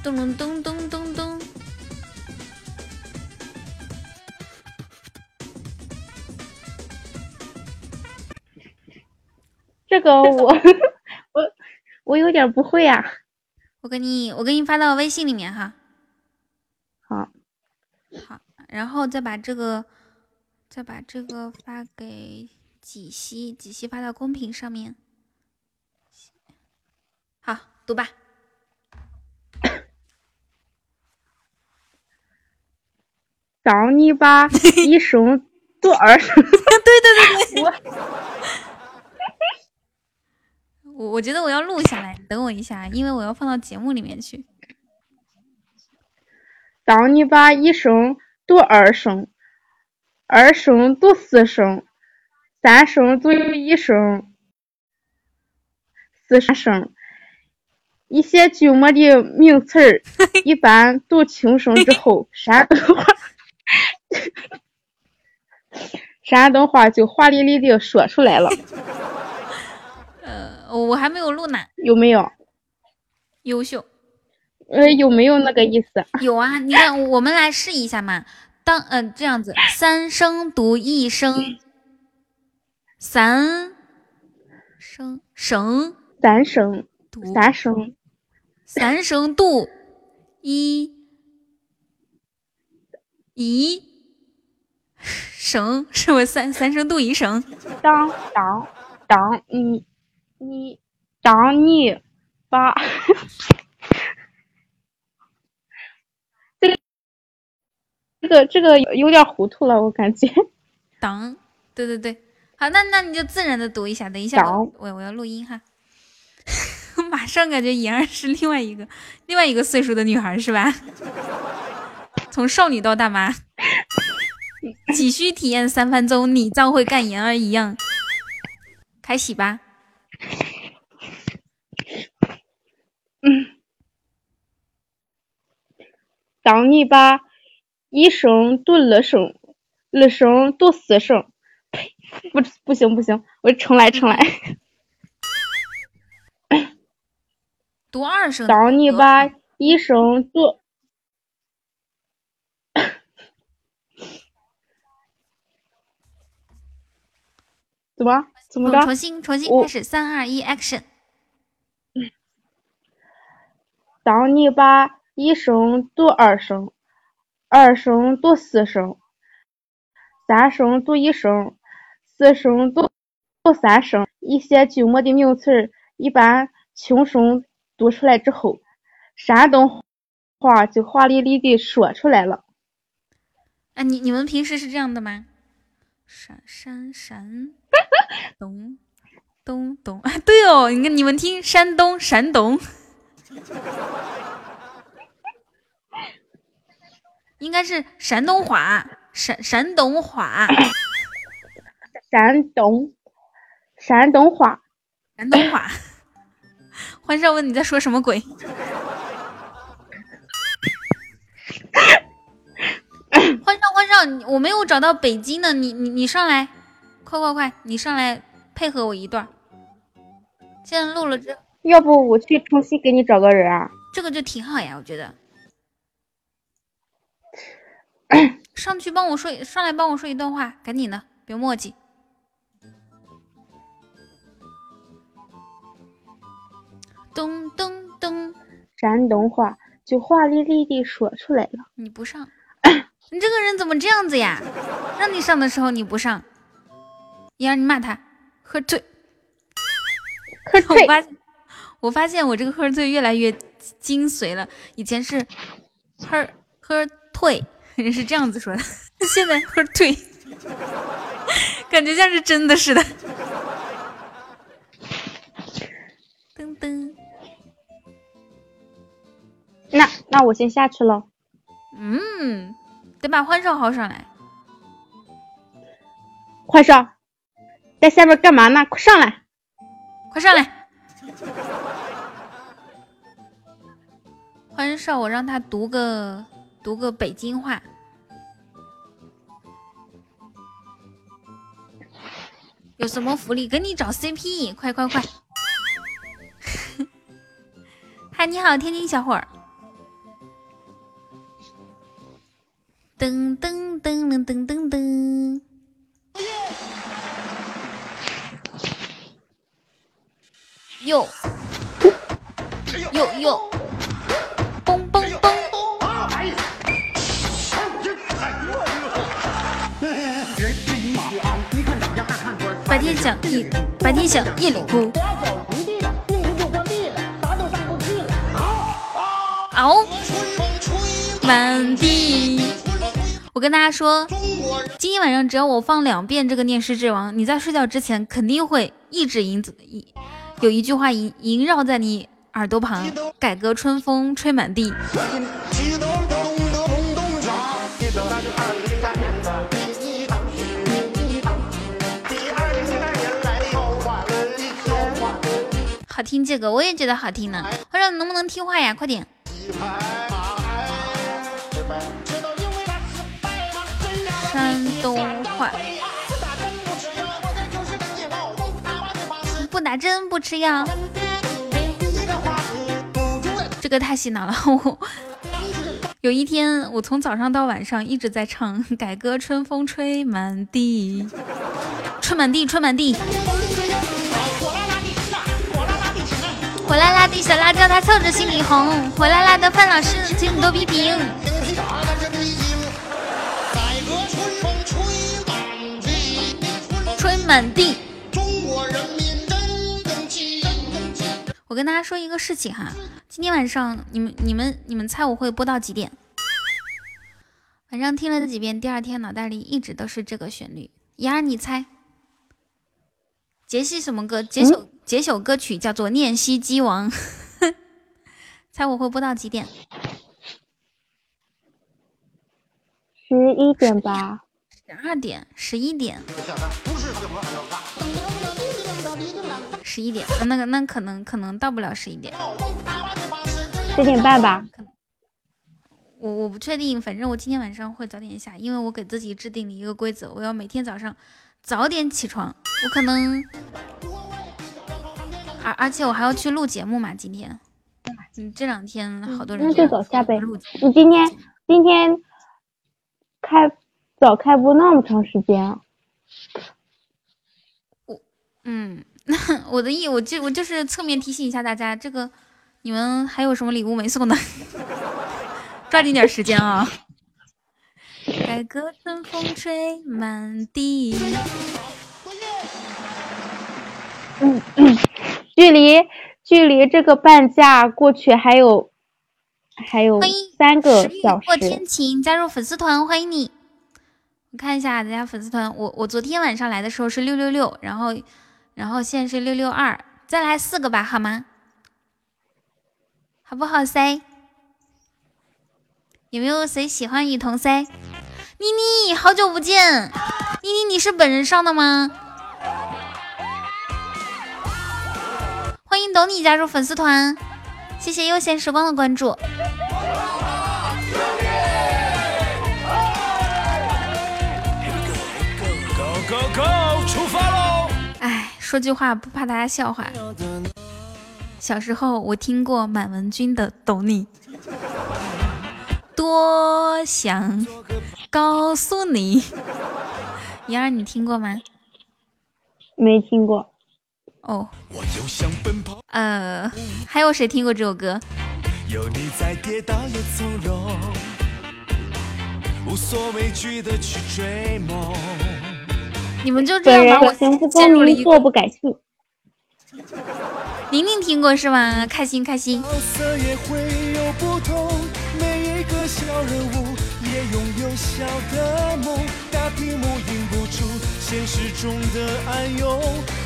咚咚咚咚咚咚。这个我 我我有点不会呀，我给你我给你发到微信里面哈。好，好，然后再把这个再把这个发给几西，几西发到公屏上面。好，读吧。找你把一声读二声，对对对对，我。我我觉得我要录下来，等我一下，因为我要放到节目里面去。当你把一声读二声，二声读四声，三声读一声，四声，一些句末的名词儿 一般读轻声之后，山东话，山东话就华丽丽的说出来了。我还没有录呢，有没有？优秀。呃，有没有那个意思？有啊，你看，我们来试一下嘛。当嗯这样子，三声读一声，三声声三声读三声，三声读一一声，是不是三三声读一声？当当当你。你当你把这个这个这个有点糊涂了，我感觉。当，对对对，好，那那你就自然的读一下。等一下，我我我要录音哈。马上感觉妍儿是另外一个另外一个岁数的女孩是吧？从少女到大妈，急需体验三分钟，你照会干妍儿一样。开始吧。嗯。当你把一声读二声，二声读四声，呸，不不行不行，我重来重来。读 二声。当你把一声读，怎么怎么着？重新重新开始，三二一，action。当你把一声读二声，二声读四声，三声读一声，四声读读三声。一些句末的名词一般轻声读出来之后，山东话就华丽丽的说出来了。哎，你你们平时是这样的吗？山山山东东东啊，对哦，你看你们听山东山东。应该是山东话，山山东话，山东山东话，山东话。欢少问你在说什么鬼？欢少欢少，我没有找到北京的，你你你上来，快快快，你上来配合我一段。现在录了这，要不我去重新给你找个人啊？这个就挺好呀，我觉得。上去帮我说，上来帮我说一段话，赶紧的，别墨迹。咚咚咚，山东话就华丽丽的说出来了。你不上，你这个人怎么这样子呀？让你上的时候你不上，你让你骂他喝醉，喝醉。我发现我发现我这个喝醉越来越精髓了，以前是喝喝退。人是这样子说的，现在喝退，感觉像是真的似的。噔噔，那那我先下去了。嗯，得把欢少薅上来。欢少，在下面干嘛呢？快上来，快上来。欢少，我让他读个。读个北京话，有什么福利？给你找 CP，快快快！嗨，你好，天津小伙儿。噔噔噔噔噔噔噔，哟，哟哟，嘣嘣嘣！白天想夜，白天想夜里哭。嗷！满地。我跟大家说，今天晚上只要我放两遍这个《念诗之王》，你在睡觉之前肯定会一直萦一有一句话萦萦绕在你耳朵旁：改革春风吹满地。好听这个，我也觉得好听呢。我说能不能听话呀？快点。山东话。不打针不吃药。这个太洗脑了。我 有一天，我从早上到晚上一直在唱《改歌春风吹满地》，春满地，春满地。火辣辣的小辣椒，它凑着心里红。火辣辣的范老师，请你多批评。满地。我跟大家说一个事情哈，今天晚上你们、你们、你们猜我会播到几点？晚上听了这几遍，第二天脑袋里一直都是这个旋律。妍儿，你猜？杰西什么歌？解首解首歌曲叫做《念西鸡王》。猜我会播到几点？十一点吧。十二点，十一点。十一点，那个那可能可能到不了十一点。十点半吧。我我不确定，反正我今天晚上会早点下，因为我给自己制定了一个规则，我要每天早上早点起床。我可能，而而且我还要去录节目嘛，今天。嗯，这两天好多人。那就早下呗。你今天今天开。早开播那么长时间啊！我嗯，那我的意我就我就是侧面提醒一下大家，这个你们还有什么礼物没送的？抓紧点时间啊！改革春风吹满地。嗯嗯，距离距离这个半价过去还有还有三个小时。过天晴加入粉丝团，欢迎你。我看一下大家粉丝团，我我昨天晚上来的时候是六六六，然后然后现在是六六二，再来四个吧，好吗？好不好塞？有没有谁喜欢雨桐塞？妮妮，好久不见，妮妮你是本人上的吗？欢迎懂你加入粉丝团，谢谢悠闲时光的关注。说句话不怕大家笑话。小时候我听过满文军的《懂你》，多想告诉你。妍儿，你听过吗？没听过。哦。呃，还有谁听过这首歌？有你在，跌倒也从容，无所畏惧的去追梦。你们就这样把我陷入了一个不改姓。宁宁听过是吗？开心开心。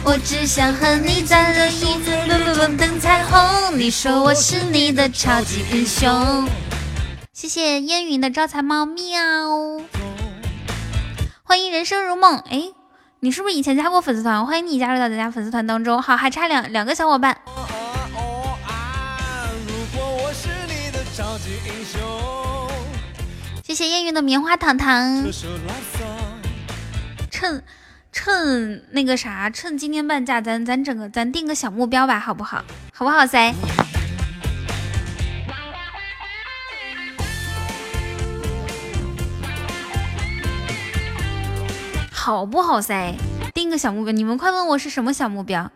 我只想和你站着椅子，路路路等彩虹。你说我是你的超级英雄。谢谢烟云的招财猫喵。欢迎人生如梦，哎。你是不是以前加过粉丝团？欢迎你加入到咱家粉丝团当中。好，还差两两个小伙伴。谢谢烟云的棉花糖糖。趁趁那个啥，趁今天半价，咱咱整个咱定个小目标吧，好不好？好不好噻？好不好噻？定个小目标，你们快问我是什么小目标？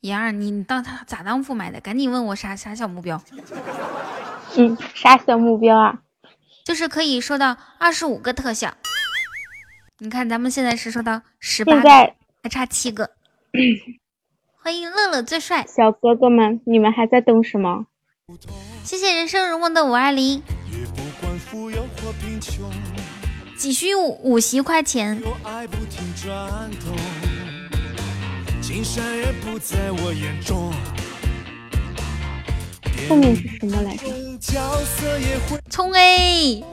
妍儿，你当他咋当副买的？赶紧问我啥啥小目标？嗯，啥小目标啊？就是可以收到二十五个特效。你看咱们现在是收到十八，还差七个。欢迎乐乐最帅，小哥哥们，你们还在等什么？谢谢人生如梦的五二零。急需五五十块钱。后面是什么来着？冲 A。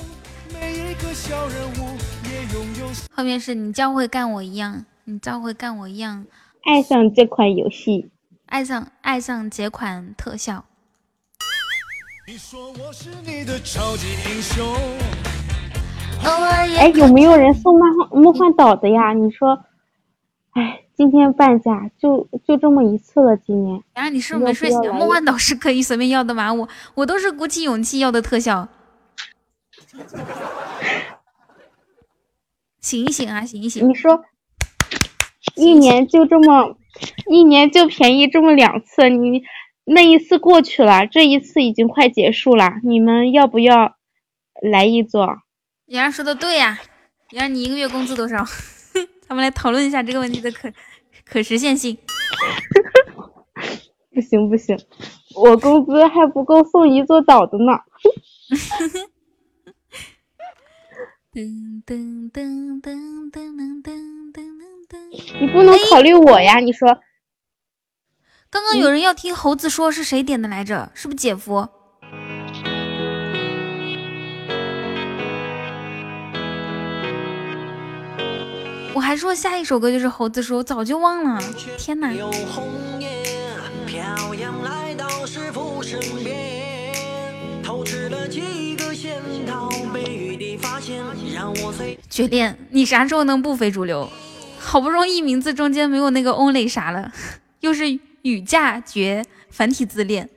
后面是你将会干我一样，你将会干我一样，爱上这款游戏，爱上爱上这款特效。哎，有没有人送梦幻梦幻岛的呀？你说，哎，今天半价，就就这么一次了。今年，啊，你是不是没睡醒？梦幻岛是可以随便要的吗？我我都是鼓起勇气要的特效。醒一醒啊，醒一醒！你说，一年就这么，一年就便宜这么两次，你。那一次过去了，这一次已经快结束了，你们要不要来一座？洋洋说的对呀，洋洋你一个月工资多少？咱们来讨论一下这个问题的可可实现性。不行不行，我工资还不够送一座岛的呢。噔噔噔噔噔噔噔噔噔。你不能考虑我呀？你说刚刚有人要听猴子说，是谁点的来着？是不是姐夫？我还说下一首歌就是猴子说，我早就忘了。天哪！绝恋，你啥时候能不非主流？好不容易名字中间没有那个 only 啥了，又是雨嫁绝繁体字练。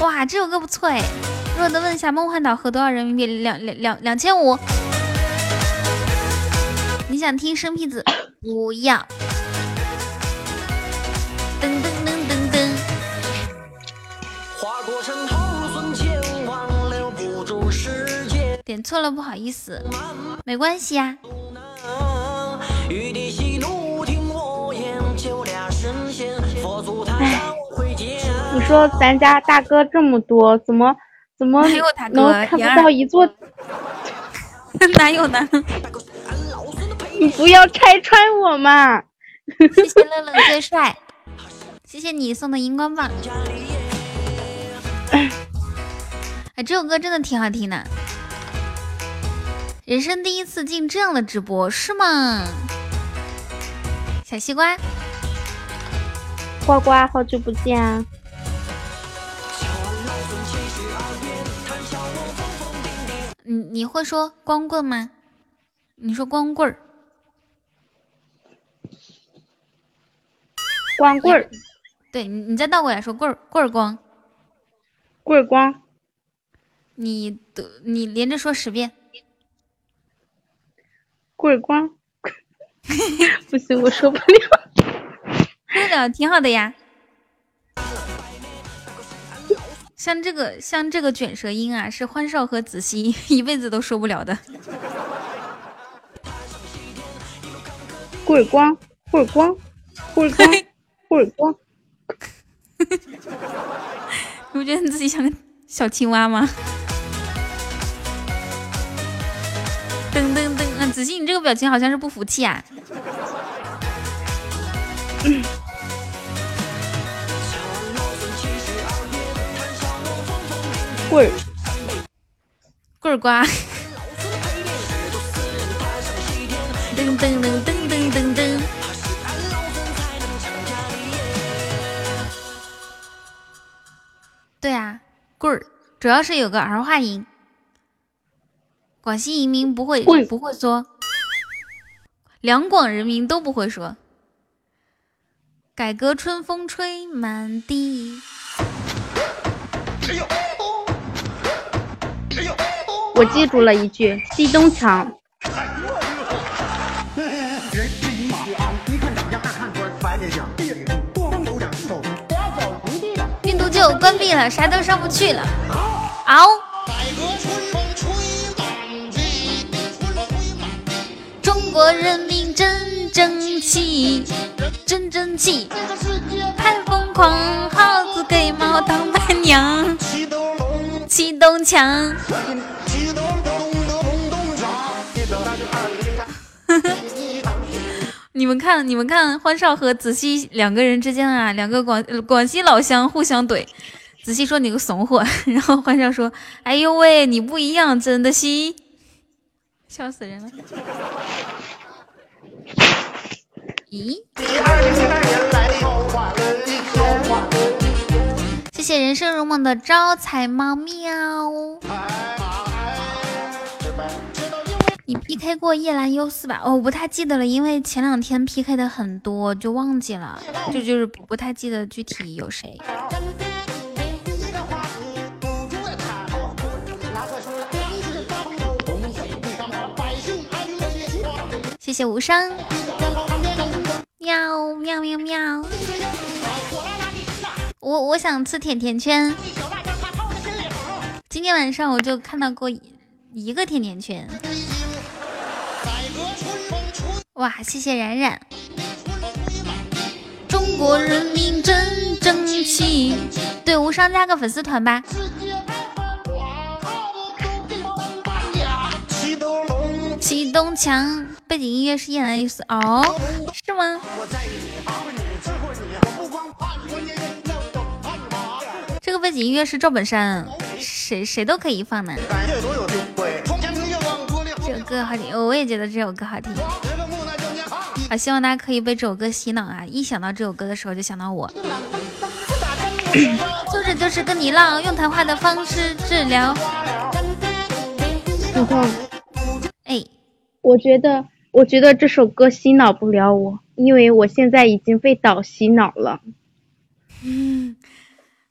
哇，这首歌不错哎！弱的问一下，梦幻岛合多少人民币？两两两两千五。你想听生僻字？不要。噔噔噔噔噔。点错了，不好意思，没关系呀。你说咱家大哥这么多，怎么怎么能看不到一座？哪有呢？你不要拆穿我嘛！谢谢 乐乐最帅，谢谢你送的荧光棒。哎，这首歌真的挺好听的，人生第一次进这样的直播是吗？小西瓜，呱呱，好久不见啊！你你会说光棍吗？你说光棍儿，光棍儿，对你你再倒过来说棍儿棍儿光，棍儿光，你的你连着说十遍，棍儿光，不行，我受不了，说的挺好的呀。像这个像这个卷舌音啊，是欢少和子熙 一辈子都受不了的。棍儿光，棍儿光，棍儿光，棍儿光。你不觉得你自己像个小青蛙吗？子熙，你这个表情好像是不服气啊。棍儿，棍儿瓜。噔噔噔噔噔噔噔。对啊，棍儿主要是有个儿化音。广西移民不会不会说，两广人民都不会说。改革春风吹满地。我记住了一句：西东墙。病毒就关闭了，啥都上不去了。嗷！中国人真争气，真争气，太疯狂，耗子给猫当伴娘。西东墙。你们看，你们看，欢少和子熙两个人之间啊，两个广广西老乡互相怼。子熙说你个怂货，然后欢少说：“哎呦喂，你不一样，真的西，笑死人了。”咦？谢谢人生如梦的招财猫喵。你 PK 过叶兰优四吧？哦，我不太记得了，因为前两天 PK 的很多，就忘记了，就就是不太记得具体有谁。谢谢无伤。喵喵喵喵。我我想吃甜甜圈。今天晚上我就看到过一个甜甜圈。哇，谢谢冉冉。中国人民真争气。对，无伤加个粉丝团吧。启动墙，背景音乐是 ENS 哦，是吗？这个背景音乐是赵本山，谁谁都可以放呢。这首歌好听，我也觉得这首歌好听。好，希望大家可以被这首歌洗脑啊！一想到这首歌的时候，就想到我。就是就是跟你浪，用谈话的方式治疗。彤彤，哎，我觉得，我觉得这首歌洗脑不了我，因为我现在已经被导洗脑了。嗯，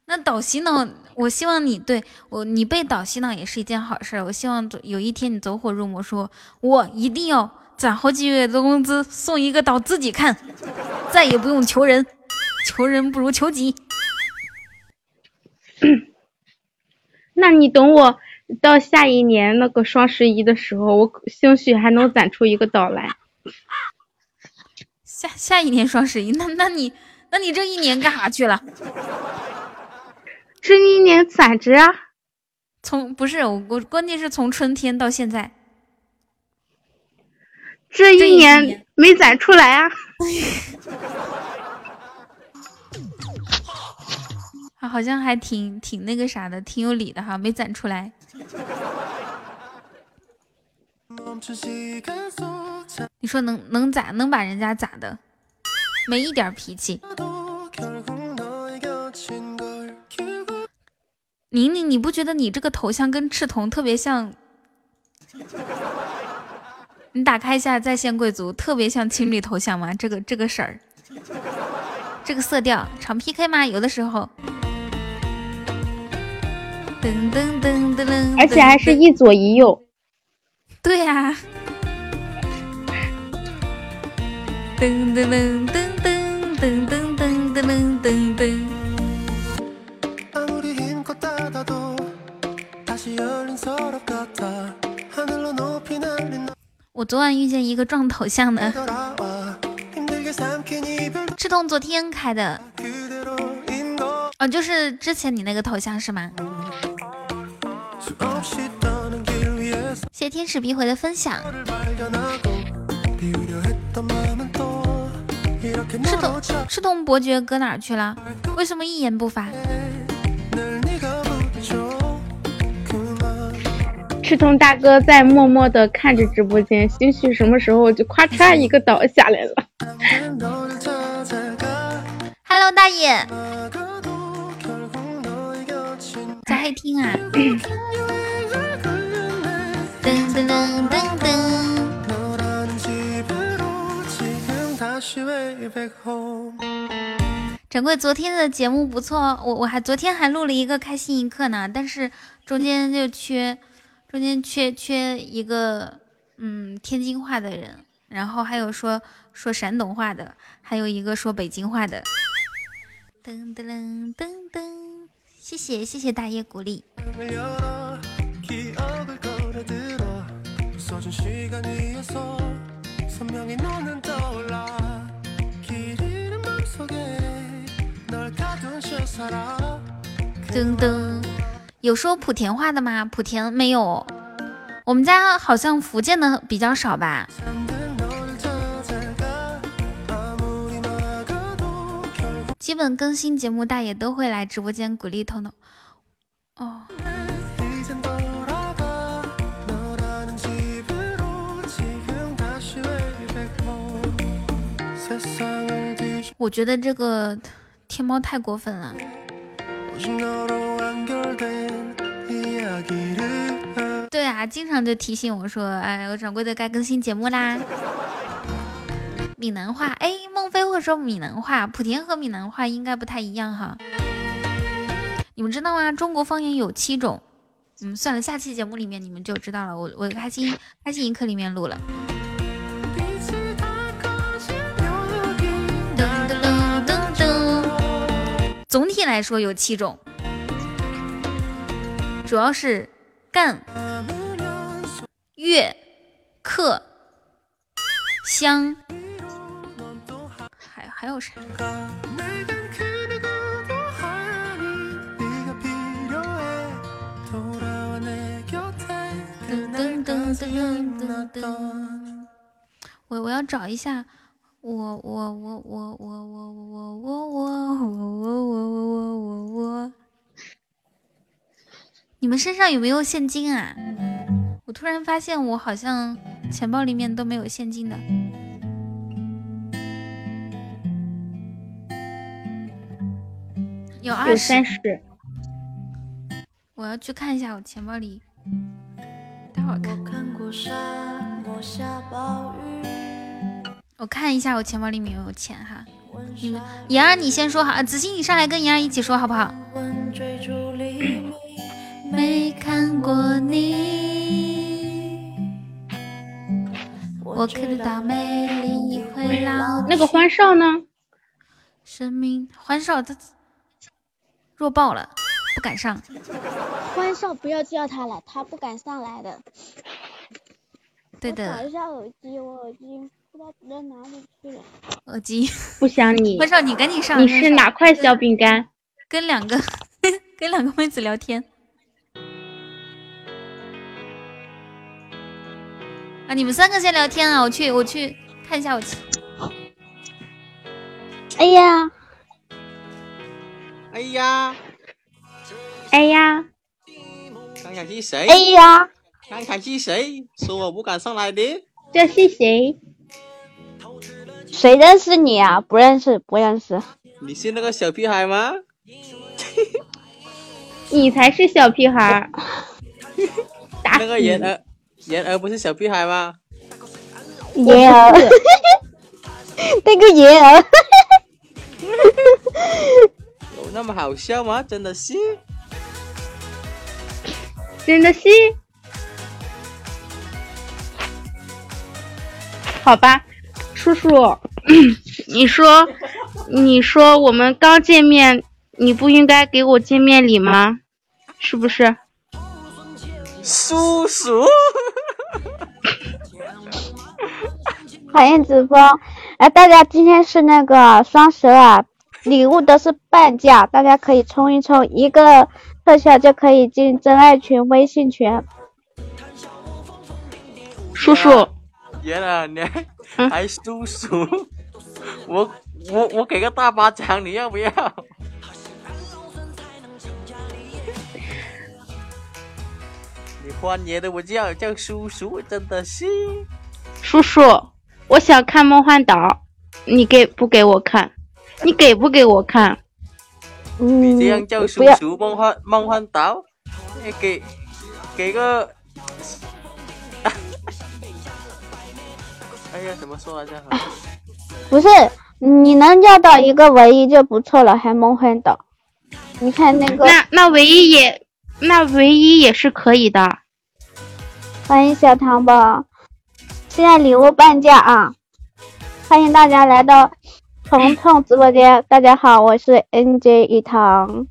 那导洗脑，我希望你对我，你被导洗脑也是一件好事。我希望有一天你走火入魔，说我一定要攒好几个月的工资送一个岛自己看，再也不用求人，求人不如求己。那你等我到下一年那个双十一的时候，我兴许还能攒出一个岛来。下下一年双十一，那那你那你这一年干啥去了？这一年攒着啊。从不是我，我关键是从春天到现在，这一年没攒出来啊。他 好像还挺挺那个啥的，挺有理的哈，没攒出来。你说能能咋能把人家咋的？没一点脾气。宁宁，你不觉得你这个头像跟赤瞳特别像？你打开一下在线贵族，特别像情侣头像吗？这个这个色儿，这个色调，常 PK 吗？有的时候。噔噔噔噔噔，而且还是一左一右。对呀。噔噔噔噔噔噔噔噔噔噔噔。我昨晚遇见一个撞头像的，赤瞳昨天开的，哦，就是之前你那个头像是吗？谢天使必回的分享。赤铜赤铜伯爵搁哪儿去了？为什么一言不发？赤铜大哥在默默的看着直播间，兴许什么时候就咔嚓一个倒下来了。Hello，大爷，在黑厅啊。噔噔噔噔噔。掌柜，昨天的节目不错，我我还昨天还录了一个开心一刻呢，但是中间就缺，中间缺缺一个嗯天津话的人，然后还有说说山东话的，还有一个说北京话的。噔噔噔噔噔，谢谢谢谢大爷鼓励。噔噔，有说莆田话的吗？莆田没有，我们家好像福建的比较少吧。基本更新节目，大爷都会来直播间鼓励彤彤。哦。我觉得这个天猫太过分了。对啊，经常就提醒我说：“哎，我掌柜的该更新节目啦。”闽南话，哎，孟非会说闽南话，莆田和闽南话应该不太一样哈。你们知道吗？中国方言有七种。嗯，算了，下期节目里面你们就知道了。我我开心开心一刻里面录了。总体来说有七种，主要是干、粤、客、湘，还有谁？噔噔噔噔噔噔，我我要找一下，我我我我我我我我我我我我我我我，你们身上有没有现金啊？我突然发现我好像钱包里面都没有现金的。有二十三，十。我要去看一下我钱包里，待会儿看。我看过沙漠下暴雨我看一下我钱包里面有没有钱哈。温你们妍儿你先说好，啊子欣你上来跟妍儿一起说好不好？没看过你，我知道美丽会老那个欢少呢？生命欢少他弱爆了，不敢上。欢少不要叫他了，他不敢上来的。对我找的，一下耳机，我耳机不知道扔哪里去了。耳机不想你 欢，少你赶紧上。你是哪块小饼干？跟两个 跟两个妹子聊天。啊，你们三个先聊天啊，我去我去看一下我去。哎呀，哎呀，哎呀，刚才是谁？哎呀，刚才是谁说我不敢上来的？这是谁？谁认识你啊？不认识，不认识。你是那个小屁孩吗？你才是小屁孩那！个妍儿，妍儿不是小屁孩吗？妍儿，那个妍儿，有那么好笑吗？真的是。真的是？好吧，叔叔，你说，你说我们刚见面，你不应该给我见面礼吗？是不是？叔叔，讨厌直播。哎，大家今天是那个双十二，礼物都是半价，大家可以冲一冲，一个特效就可以进真爱群、微信群。叔叔，爷了，你还嗯还叔叔？我我我给个大巴掌，你要不要？你欢爷的，我叫，叫叔叔，真的是。叔叔，我想看《梦幻岛》，你给不给我看？你给不给我看？嗯，你这样叫，叔叔梦幻梦幻岛，哎给给个 哎呀，怎么说来着？不是，你能要到一个唯一就不错了，还梦幻岛。你看那个，那那唯一也，那唯一也是可以的。欢迎小糖宝，现在礼物半价啊！欢迎大家来到彤彤直播间。大家好，我是 NJ 一糖。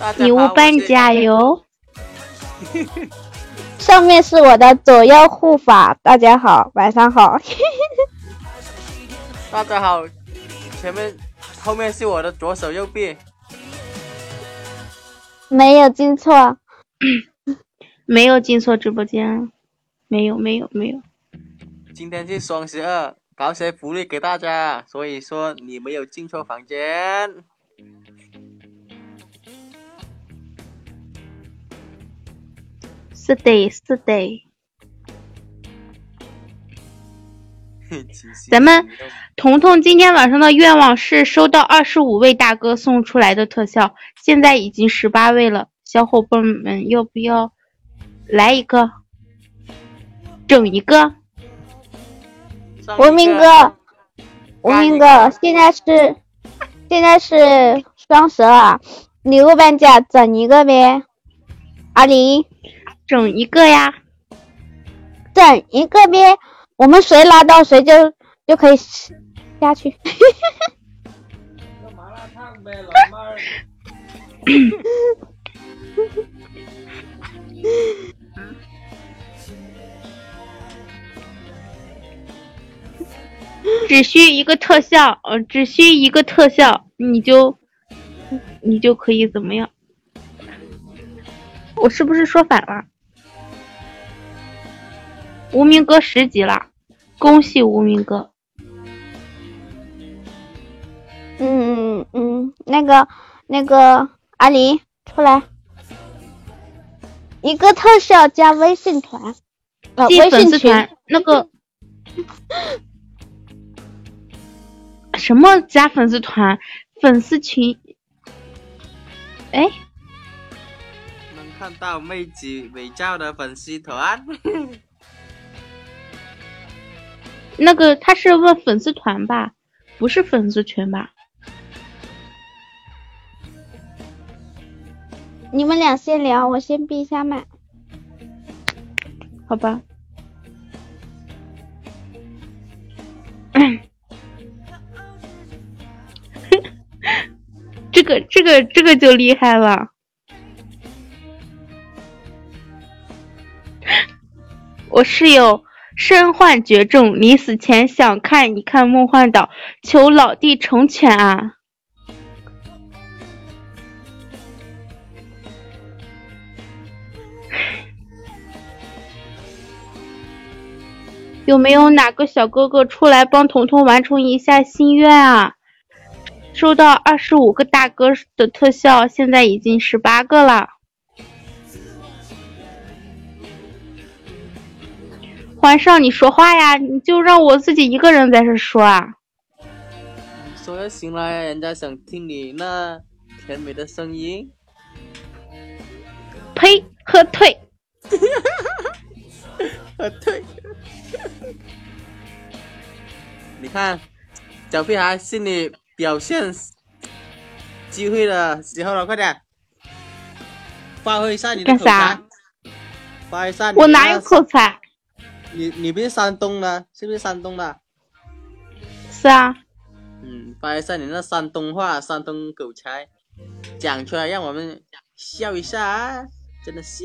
大家礼物半价哟！上面是我的左右护法。大家好，晚上好。大家好，前面后面是我的左手右臂，没有进错，没有进错直播间，没有没有没有。今天是双十二，搞些福利给大家，所以说你没有进错房间。是的，是的。咱们彤彤今天晚上的愿望是收到二十五位大哥送出来的特效，现在已经十八位了。小伙伴们要不要来一个？整一个？上一个无名哥，文明哥，现在是现在是双十二，礼物半价，整一个呗。阿狸，整一个呀！整一个呗，我们谁拿到谁就就可以下去。只需一个特效，呃，只需一个特效，你就你就可以怎么样？我是不是说反了？无名哥十级了，恭喜无名哥！嗯嗯嗯，那个那个阿狸出来，一个特效加微信团，呃，进粉微信群。丝团那个 什么加粉丝团、粉丝群？哎，能看到妹子美照的粉丝团。那个他是问粉丝团吧，不是粉丝群吧？你们俩先聊，我先闭一下麦。好吧。这个这个这个就厉害了。我室友身患绝症，临死前想看一看梦幻岛，求老弟成全啊！有没有哪个小哥哥出来帮彤彤完成一下心愿啊？收到二十五个大哥的特效，现在已经十八个了。皇上，你说话呀！你就让我自己一个人在这说啊！说就行了，人家想听你那甜美的声音。呸！喝退！喝退！你看，小屁孩是你表现机会的时候了，快点，发挥一下你的口干啥才。发挥一下我哪有口才？你你不是山东的，是不是山东的？是啊，嗯，发挥一下你那山东话、山东口才，讲出来让我们笑一下啊！真的是。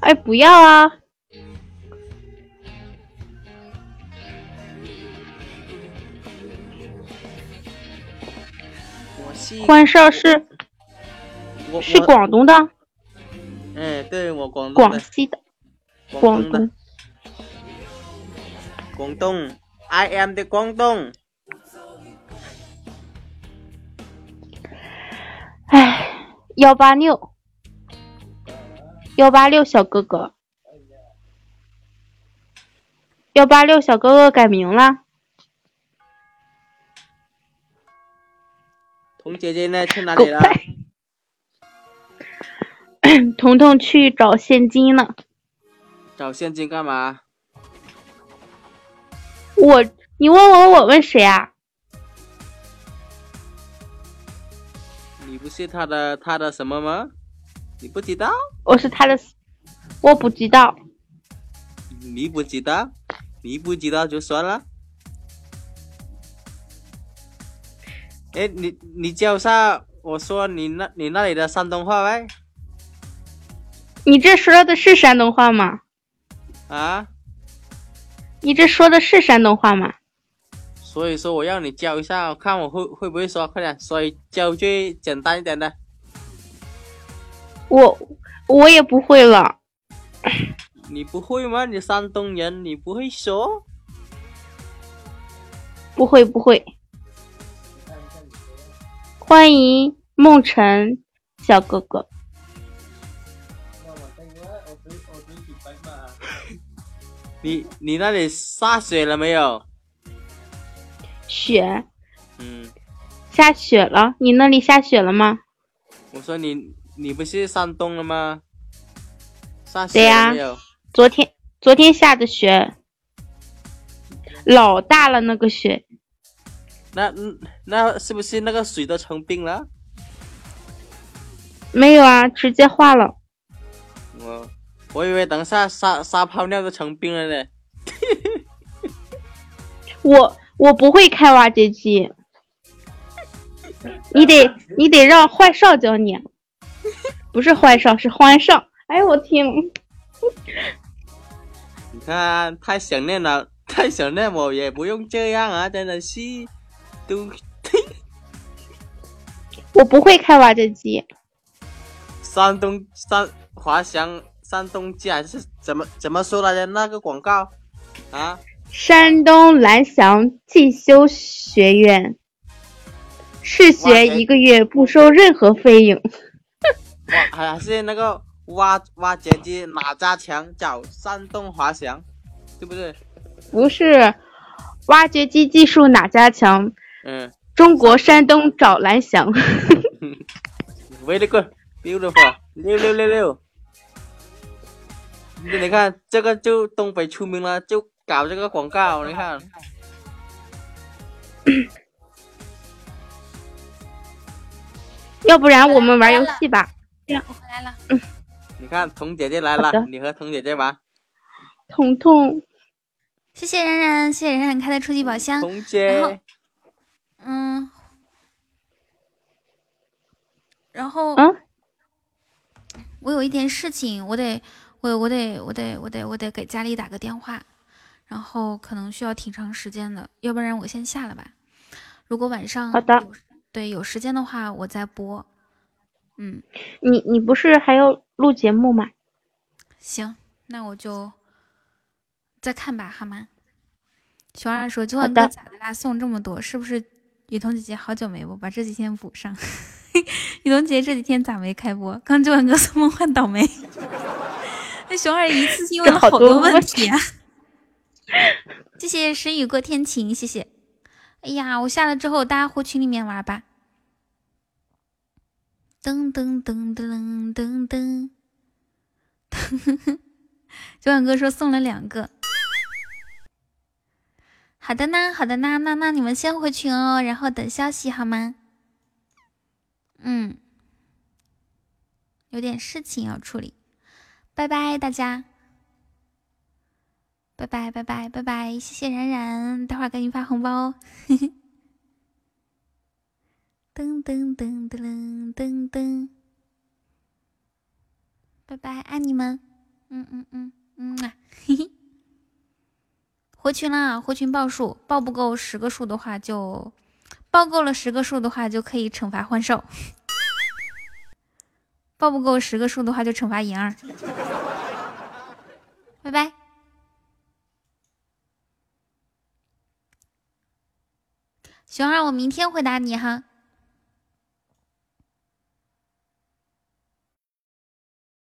哎，不要啊！欢少是我是广东的，哎，对我广东的，广西的，广东。广东，I am 的广东。哎，幺八六，幺八六小哥哥，幺八六小哥哥改名了。童姐姐呢？去哪里了？彤彤去找现金了。找现金干嘛？我，你问我，我问谁啊？你不是他的他的什么吗？你不知道？我是他的，我不知道。你不知道？你不知道就算了。哎，你你教一下我说你那你那里的山东话呗？你这说的是山东话吗？啊？你这说的是山东话吗？所以说我要你教一下，看我会会不会说，快点，所以教最简单一点的。我我也不会了。你不会吗？你山东人，你不会说？不会不会。欢迎梦辰小哥哥。你你那里下雪了没有？雪嗯，下雪了，你那里下雪了吗？我说你你不是山东的吗？下对呀雪了没有？昨天昨天下的雪，老大了那个雪。那嗯那是不是那个水都成冰了？没有啊，直接化了。我我以为等下撒撒泡尿都成冰了呢。我我不会开挖掘机，你得你得让坏少教你，不是坏少是欢少。哎呦我天！你看，太想念了，太想念我也不用这样啊，真的是都我不会开挖掘机，山东山华翔山东机还是怎么怎么说来着？那个广告啊，山东蓝翔汽修学院试学一个月不收任何费用。挖还还是那个挖挖掘机哪家强？找山东华翔，对不对？不是，挖掘机技术哪家强？嗯中国山东找蓝翔。，very good，beautiful，六六六六。你你看这个就东北出名了，就搞这个广告，你看。要不然我们玩游戏吧。我回来了。你看彤姐姐来了，你和彤姐姐玩。彤彤，谢谢冉冉，谢谢冉冉开的初级宝箱。童然后姐，嗯，然后嗯，我有一点事情，我得，我我得，我得，我得，我得给家里打个电话，然后可能需要挺长时间的，要不然我先下了吧。如果晚上好的对有时间的话，我再播。嗯，你你不是还要录节目吗？行，那我就再看吧，好吗？熊二说：“九好万哥的咋的啦？送这么多，是不是雨桐姐姐好久没播，把这几天补上？雨桐姐姐这几天咋没开播？刚九万哥送梦幻倒霉，那熊二一次性问了好好多问题啊！谢谢时雨过天晴，谢谢。哎呀，我下了之后大家回群里面玩吧。噔噔噔噔噔噔噔。九万哥说送了两个。好的呢，好的呢，那那你们先回群哦，然后等消息好吗？嗯，有点事情要处理，拜拜大家，拜拜拜拜拜拜，谢谢冉冉，待会儿给你发红包哦。噔噔噔噔噔噔，拜拜，爱你们。嗯嗯嗯嗯啊，嘿嘿。回群啦，回群报数，报不够十个数的话就，报够了十个数的话就可以惩罚幻兽，报不够十个数的话就惩罚银儿。拜拜。熊二，我明天回答你哈。